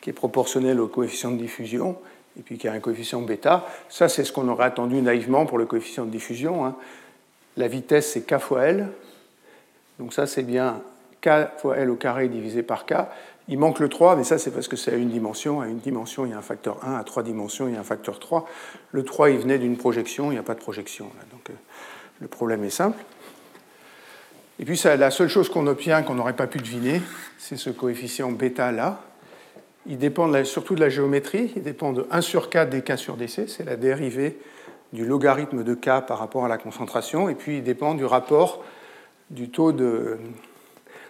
qui est proportionnel au coefficient de diffusion, et puis qui a un coefficient bêta. Ça, c'est ce qu'on aurait attendu naïvement pour le coefficient de diffusion. Hein. La vitesse, c'est k fois L. Donc ça, c'est bien k fois L au carré divisé par k. Il manque le 3, mais ça, c'est parce que c'est à une dimension. À une dimension, il y a un facteur 1. À trois dimensions, il y a un facteur 3. Le 3, il venait d'une projection. Il n'y a pas de projection. Donc euh, le problème est simple. Et puis, la seule chose qu'on obtient, qu'on n'aurait pas pu deviner, c'est ce coefficient bêta là il dépend surtout de la géométrie, il dépend de 1 sur k dk sur dc, c'est la dérivée du logarithme de k par rapport à la concentration, et puis il dépend du rapport du taux de,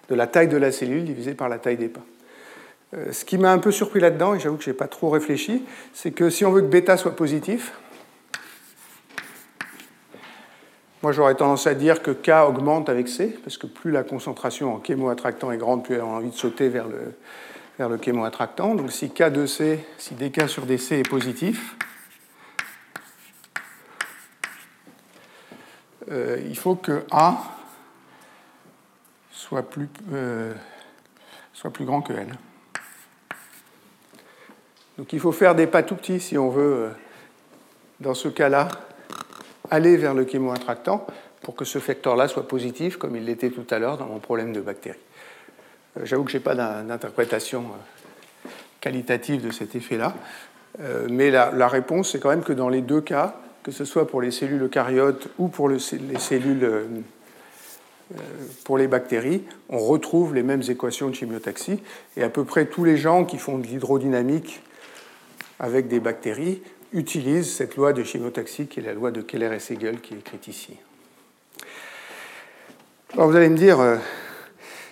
de la taille de la cellule divisé par la taille des pas. Euh, ce qui m'a un peu surpris là-dedans, et j'avoue que je n'ai pas trop réfléchi, c'est que si on veut que bêta soit positif, moi j'aurais tendance à dire que K augmente avec C, parce que plus la concentration en chémoattractant est grande, plus elle a envie de sauter vers le, vers le chémoattractant. Donc si K de C, si dk sur dc est positif, euh, il faut que A soit plus, euh, soit plus grand que L. Donc il faut faire des pas tout petits si on veut, euh, dans ce cas-là, aller vers le chémoattractant pour que ce facteur-là soit positif, comme il l'était tout à l'heure dans mon problème de bactéries. Euh, j'avoue que je n'ai pas d'interprétation euh, qualitative de cet effet-là, euh, mais la, réponse, c'est quand même que dans les deux cas, que ce soit pour les cellules eucaryotes ou pour les cellules pour les bactéries, on retrouve les mêmes équations de chimiotaxie. Et à peu près tous les gens qui font de l'hydrodynamique avec des bactéries utilisent cette loi de chimiotaxie qui est la loi de Keller et Segel qui est écrite ici. Alors vous allez me dire,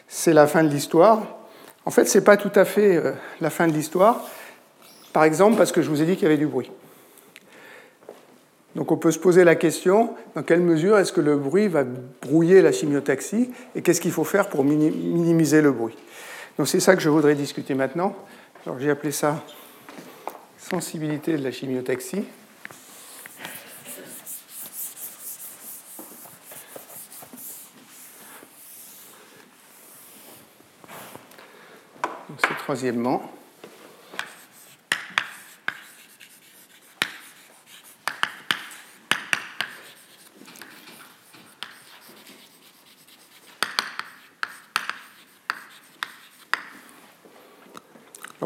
c'est la fin de l'histoire. En fait, ce n'est pas tout à fait euh, la fin de l'histoire. Par exemple, parce que je vous ai dit qu'il y avait du bruit. Donc on peut se poser la question, dans quelle mesure est-ce que le bruit va brouiller la chimiotaxie et qu'est-ce qu'il faut faire pour minimiser le bruit? Donc c'est ça que je voudrais discuter maintenant. Alors j'ai appelé ça de la chimiotaxie. troisièmement,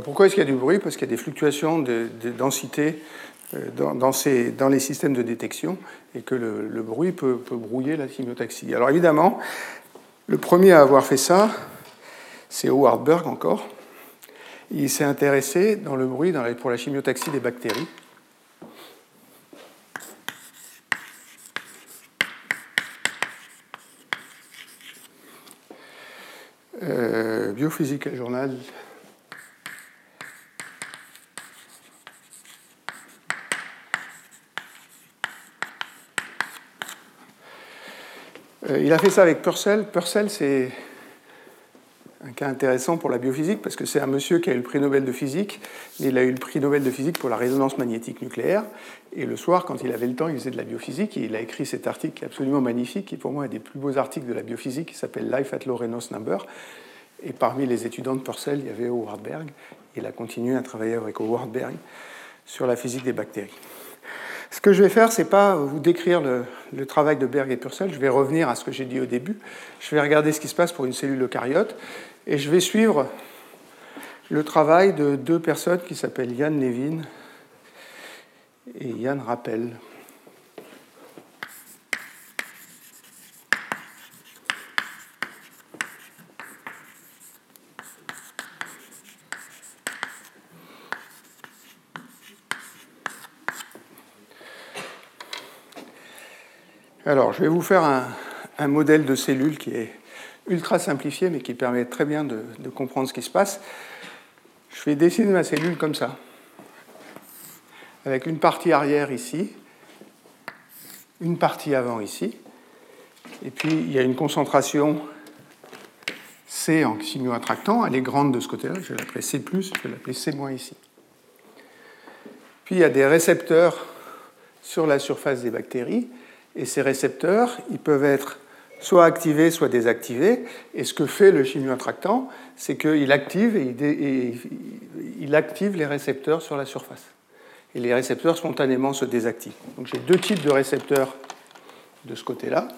pourquoi est-ce qu'il y a du bruit? Parce qu'il y a des fluctuations de, densité euh, dans, les systèmes de détection et que le, bruit peut, brouiller la simiotaxie. Alors évidemment, le premier à avoir fait ça, c'est Howard Berg encore. Il s'est intéressé dans le bruit pour la chimiotaxie des bactéries. Euh, Biophysical Journal. Il a fait ça avec Purcell. Purcell, c'est un cas intéressant pour la biophysique parce que c'est un monsieur qui a eu le prix Nobel de physique, il a eu le prix Nobel de physique pour la résonance magnétique nucléaire. Et le soir, quand il avait le temps, il faisait de la biophysique et il a écrit cet article absolument magnifique, qui pour moi est des plus beaux articles de la biophysique, qui s'appelle Life at Low Reynolds Number. Et parmi les étudiants de Purcell, il y avait Howard Berg. Il a continué à travailler avec Howard Berg sur la physique des bactéries. Ce que je vais faire, ce n'est pas vous décrire le, le, travail de Berg et Purcell, je vais revenir à ce que j'ai dit au début. Je vais regarder ce qui se passe pour une cellule eucaryote et je vais suivre le travail de deux personnes qui s'appellent Yann Levin et Yann Rappel. Alors, je vais vous faire un, modèle de cellule qui est ultra simplifié, mais qui permet très bien de, comprendre ce qui se passe. Je vais dessiner ma cellule comme ça, avec une partie arrière ici, une partie avant ici, et puis il y a une concentration C en signaux-attractant, elle est grande de ce côté-là, je vais l'appeler C+, je vais l'appeler C- ici. Puis il y a des récepteurs sur la surface des bactéries, et ces récepteurs, ils peuvent être soit activés, soit désactivés. Et ce que fait le chimio-attractant, c'est qu'il active, et il, active les récepteurs sur la surface. Et les récepteurs spontanément se désactivent. Donc j'ai deux types de récepteurs de ce côté-là.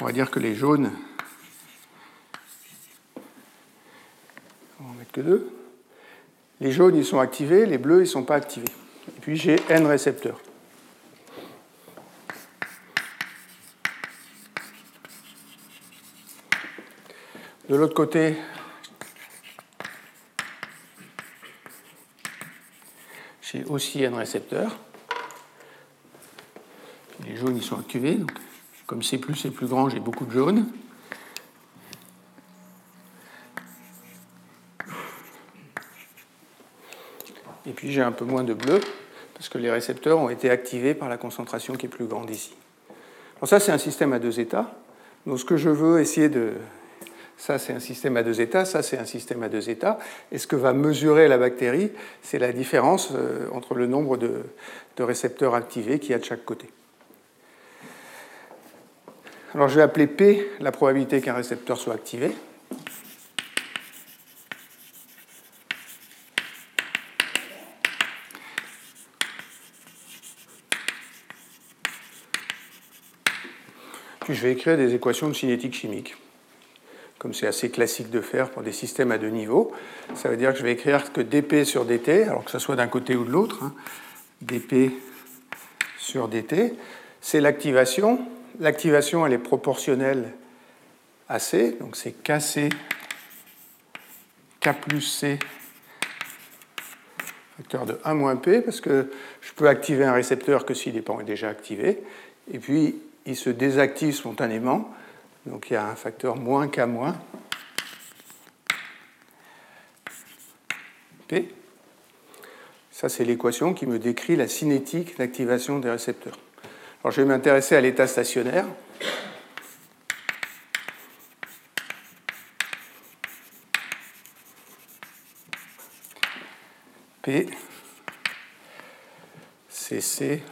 On va dire que les jaunes, on va en mettre que deux. Les jaunes, ils sont activés, les bleus, ils ne sont pas activés. Et puis j'ai N récepteurs. De l'autre côté, j'ai aussi N récepteurs. Les jaunes, ils sont activés. Comme C+, est plus grand, j'ai beaucoup de jaunes. Puis j'ai un peu moins de bleu, parce que les récepteurs ont été activés par la concentration qui est plus grande ici. Alors ça, c'est un système à deux états. Donc ce que je veux essayer de... Ça, c'est un système à deux états, ça, c'est un système à deux états. Et ce que va mesurer la bactérie, c'est la différence euh, entre le nombre de, de récepteurs activés qu'il y a de chaque côté. Alors je vais appeler P la probabilité qu'un récepteur soit activé. Puis je vais écrire des équations de cinétique chimique, comme c'est assez classique de faire pour des systèmes à deux niveaux. Ça veut dire que je vais écrire que dp sur dt, alors que ce soit d'un côté ou de l'autre, hein, dp sur dt, c'est l'activation. L'activation, elle est proportionnelle à C, donc c'est kc, k plus c, facteur de 1 moins p, parce que je peux activer un récepteur que s'il n'est pas déjà activé. Et puis, il se désactive spontanément. Donc il y a un facteur moins K moins. P. Ça, c'est l'équation qui me décrit la cinétique d'activation des récepteurs. Alors je vais m'intéresser à l'état stationnaire. P, CC,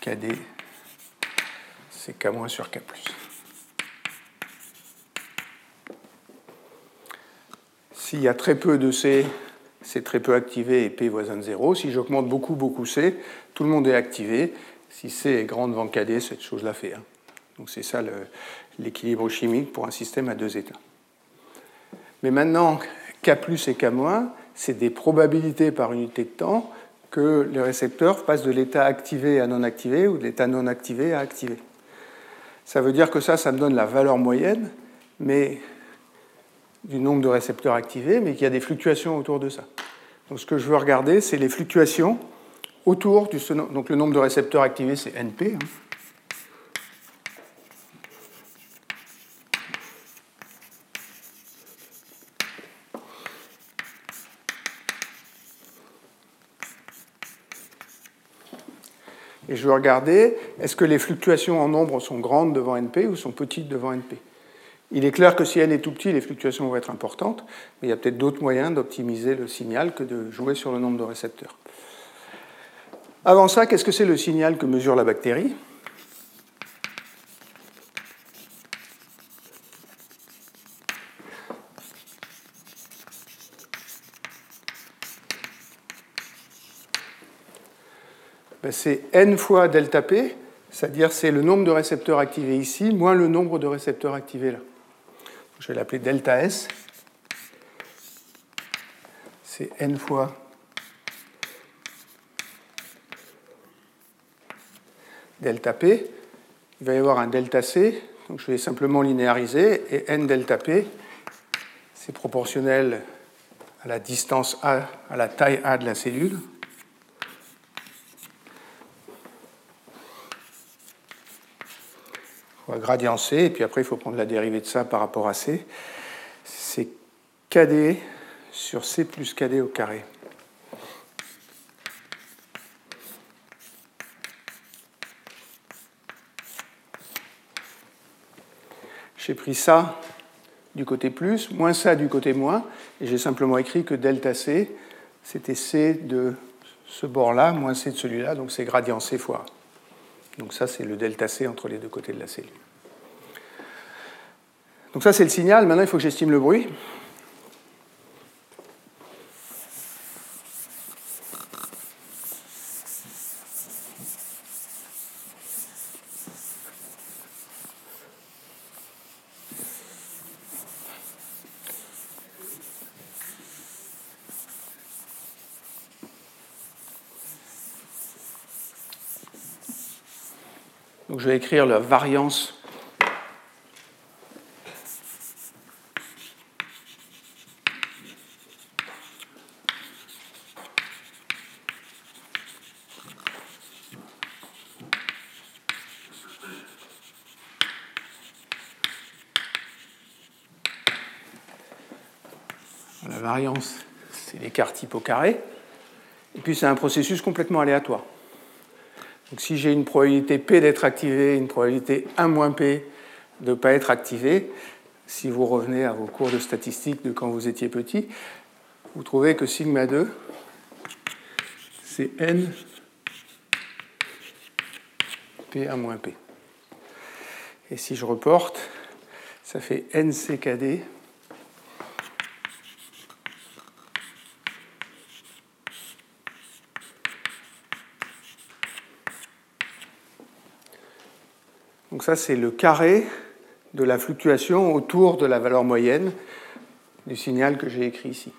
KD, c'est K- sur K+. S'il y a très peu de C, c'est très peu activé et P voisin de 0. Si j'augmente beaucoup, beaucoup C, tout le monde est activé. Si C est grand devant KD, cette chose-là fait 1. Donc c'est ça l'équilibre chimique pour un système à deux états. Mais maintenant, K et K-, c'est des probabilités par unité de temps que les récepteurs passent de l'état activé à non activé ou de l'état non activé à activé. Ça veut dire que ça, ça me donne la valeur moyenne mais, du nombre de récepteurs activés, mais qu'il y a des fluctuations autour de ça. Donc ce que je veux regarder, c'est les fluctuations autour du... Donc le nombre de récepteurs activés, c'est NP. Hein. Je veux regarder, est-ce que les fluctuations en nombre sont grandes devant NP ou sont petites devant NP Il est clair que si n est tout petit, les fluctuations vont être importantes, mais il y a peut-être d'autres moyens d'optimiser le signal que de jouer sur le nombre de récepteurs. Avant ça, qu'est-ce que c'est le signal que mesure la bactérie Ben, c'est n fois delta p, c'est-à-dire c'est le nombre de récepteurs activés ici, moins le nombre de récepteurs activés là. Je vais l'appeler delta S. C'est n fois delta p. Il va y avoir un delta C, donc je vais simplement linéariser, et n delta p, c'est proportionnel à la distance A, à la taille A de la cellule. Gradient C, et puis après il faut prendre la dérivée de ça par rapport à C. C'est KD sur C plus KD au carré. J'ai pris ça du côté plus, moins ça du côté moins, et j'ai simplement écrit que delta C, c'était C de ce bord-là, moins C de celui-là, donc c'est gradient C fois Donc ça, c'est le delta C entre les deux côtés de la cellule. Donc ça, c'est le signal. Maintenant, il faut que j'estime le bruit. Donc je vais écrire la variance La variance, c'est l'écart type au carré. Et puis c'est un processus complètement aléatoire. Donc si j'ai une probabilité P d'être activé, une probabilité 1 P de ne pas être activé, si vous revenez à vos cours de statistiques de quand vous étiez petit, vous trouvez que sigma 2, c'est n P1 P. Et si je reporte, ça fait NCKD Ça, c'est le carré de la fluctuation autour de la valeur moyenne du signal que j'ai écrit ici.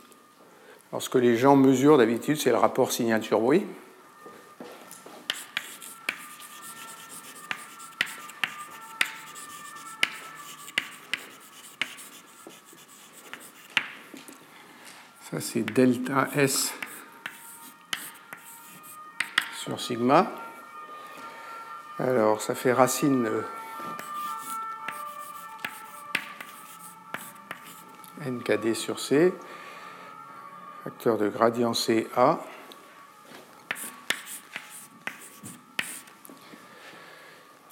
Alors ce que les gens mesurent d'habitude, c'est le rapport signal sur bruit. Ça, c'est delta S sur sigma. Alors, ça fait racine nkd sur c, facteur de gradient CA.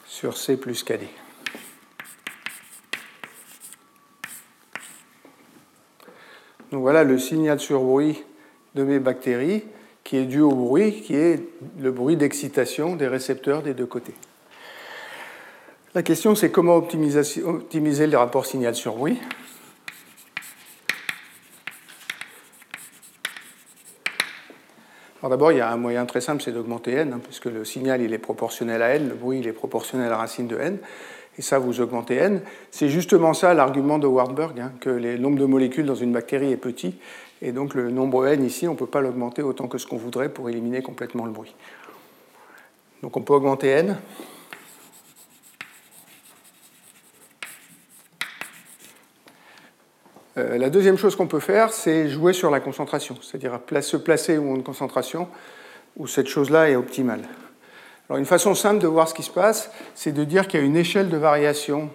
sur C plus KD. Donc voilà le signal sur bruit de mes bactéries qui est dû au bruit, qui est le bruit d'excitation des récepteurs des deux côtés. La question, c'est comment optimiser le rapport signal sur bruit? Alors d'abord, il y a un moyen très simple, c'est d'augmenter n, hein, puisque le signal il est proportionnel à n, le bruit il est proportionnel à la racine de n, et ça vous augmentez n. C'est justement ça l'argument de Warburg, hein, que le nombre de molécules dans une bactérie est petit, et donc le nombre n ici, on ne peut pas l'augmenter autant que ce qu'on voudrait pour éliminer complètement le bruit. Donc on peut augmenter n. Euh, la deuxième chose qu'on peut faire, c'est jouer sur la concentration, c'est-à-dire se placer où une concentration où cette chose-là est optimale. Alors une façon simple de voir ce qui se passe, c'est de dire qu'il y a une échelle de variation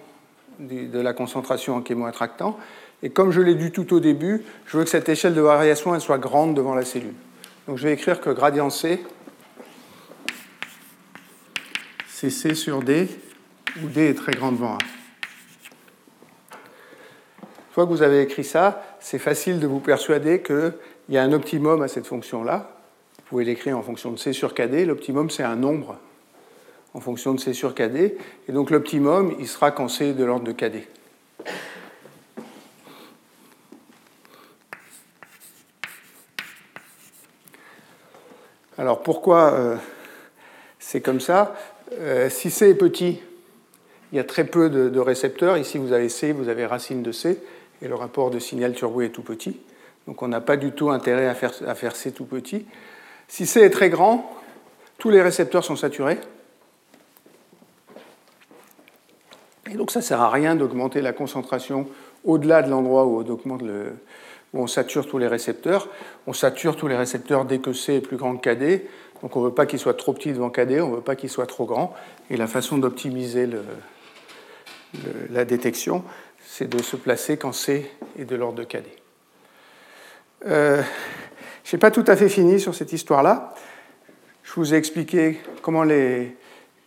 de la concentration en chémoattractant, et comme je l'ai dit tout au début, je veux que cette échelle de variation soit grande devant la cellule. Donc je vais écrire que gradient C, c'est C sur D, où D est très grand devant A. Fois que vous avez écrit ça, c'est facile de vous persuader qu'il y a un optimum à cette fonction-là. Vous pouvez l'écrire en fonction de C sur KD. L'optimum, c'est un nombre en fonction de C sur KD. Et donc l'optimum, il sera quand C est de l'ordre de KD. Alors pourquoi euh, c'est comme ça? Euh, Si C est petit, il y a très peu de, récepteurs. Ici, vous avez C, vous avez racine de C, et le rapport de signal turbo est tout petit. Donc on n'a pas du tout intérêt à faire, C tout petit. Si C est très grand, tous les récepteurs sont saturés. Et donc ça ne sert à rien d'augmenter la concentration au-delà de l'endroit où où on sature tous les récepteurs. On sature tous les récepteurs dès que C est plus grand que KD. Donc on ne veut pas qu'il soit trop petit devant KD, on ne veut pas qu'il soit trop grand. Et la façon d'optimiser la détection, c'est de se placer quand C est de l'ordre de KD. Je n'ai pas tout à fait fini sur cette histoire-là. Je vous ai expliqué comment, les,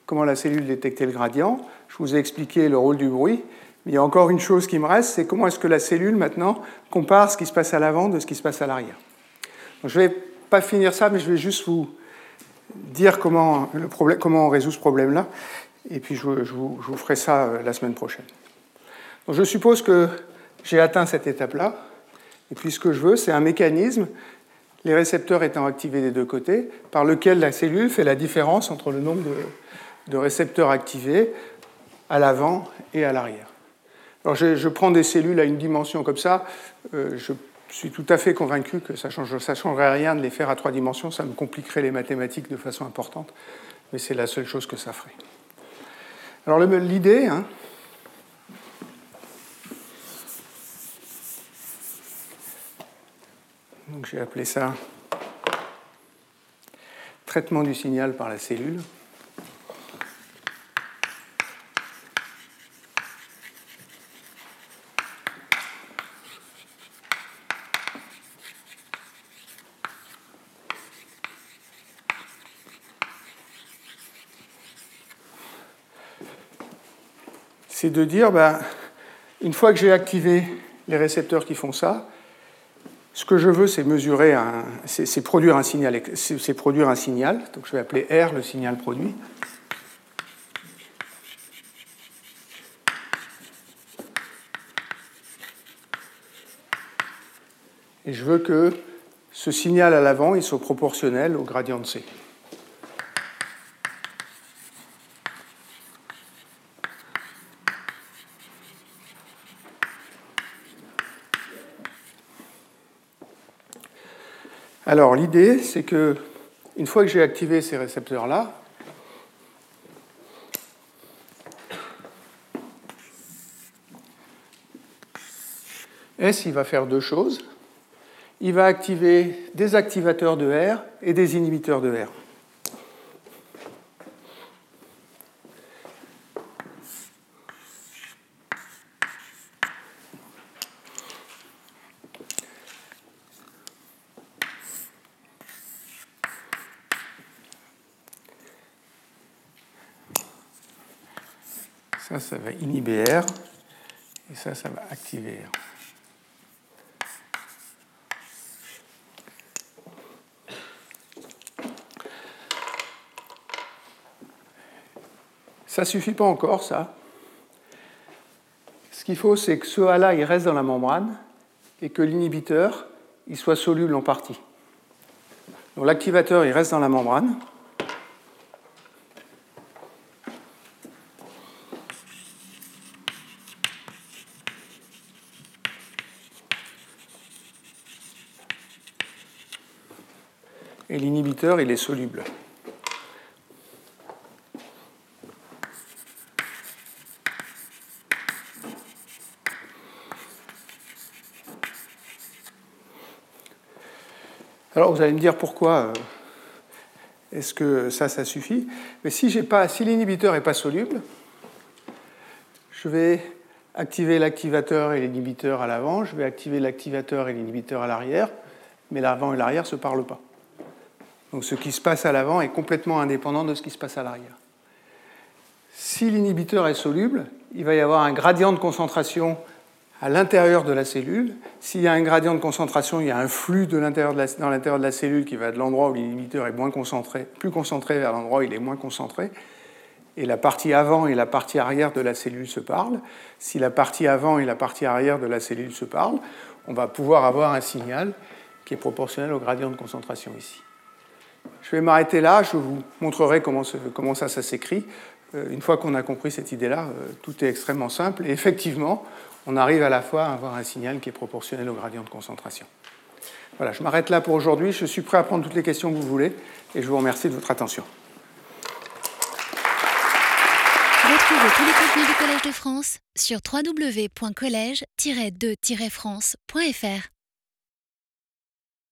comment la cellule détectait le gradient. Je vous ai expliqué le rôle du bruit. Mais il y a encore une chose qui me reste, c'est comment est-ce que la cellule maintenant compare ce qui se passe à l'avant de ce qui se passe à l'arrière. je ne vais pas finir ça, mais je vais juste vous dire comment, on résout ce problème-là. Et puis je, vous, je, vous, ferai ça euh, la semaine prochaine. Je suppose que j'ai atteint cette étape-là. Et puis ce que je veux, c'est un mécanisme, les récepteurs étant activés des deux côtés, par lequel la cellule fait la différence entre le nombre de, récepteurs activés à l'avant et à l'arrière. Alors je, prends des cellules à une dimension comme ça, euh, je suis tout à fait convaincu que ça ne changerait rien de les faire à trois dimensions, ça me compliquerait les mathématiques de façon importante, mais c'est la seule chose que ça ferait. Alors l'idée, hein, donc j'ai appelé ça traitement du signal par la cellule. c'est de dire, ben, une fois que j'ai activé les récepteurs qui font ça, ce que je veux, c'est mesurer, c'est produire un signal, c'est produire un signal. Donc je vais appeler R le signal produit. Et je veux que ce signal à l'avant, soit proportionnel au gradient de C. Alors l'idée, c'est que une fois que j'ai activé ces récepteurs-là, S, il va faire deux choses. Il va activer des activateurs de R et des inhibiteurs de R. Ça, ça va inhiber R. Et ça, ça va activer R. Ça suffit pas encore, ça. Ce qu'il faut, c'est que ce A-là, il reste dans la membrane et que l'inhibiteur, il soit soluble en partie. Donc l'activateur, il reste dans la membrane. Il est soluble. Alors vous allez me dire pourquoi euh, est-ce que ça, ça suffit? Mais si, pas, si l'inhibiteur n'est pas soluble, je vais activer l'activateur et l'inhibiteur à l'avant, je vais activer l'activateur et l'inhibiteur à l'arrière, mais l'avant et l'arrière ne se parlent pas. Donc ce qui se passe à l'avant est complètement indépendant de ce qui se passe à l'arrière. Si l'inhibiteur est soluble, il va y avoir un gradient de concentration à l'intérieur de la cellule. S'il y a un gradient de concentration, il y a un flux dans l'intérieur de la cellule qui va de l'endroit où l'inhibiteur est moins concentré, plus concentré vers l'endroit où il est moins concentré. Et la partie avant et la partie arrière de la cellule se parlent. Si la partie avant et la partie arrière de la cellule se parlent, on va pouvoir avoir un signal qui est proportionnel au gradient de concentration ici. Je vais m'arrêter là, je vous montrerai comment, ça, s'écrit. Euh, une fois qu'on a compris cette idée-là, euh, tout est extrêmement simple. Et effectivement, on arrive à la fois à avoir un signal qui est proportionnel au gradient de concentration. Voilà, je m'arrête là pour aujourd'hui. Je suis prêt à prendre toutes les questions que vous voulez et je vous remercie de votre attention. Retrouvez tous les contenus du Collège de France sur www.colège-2-france.fr.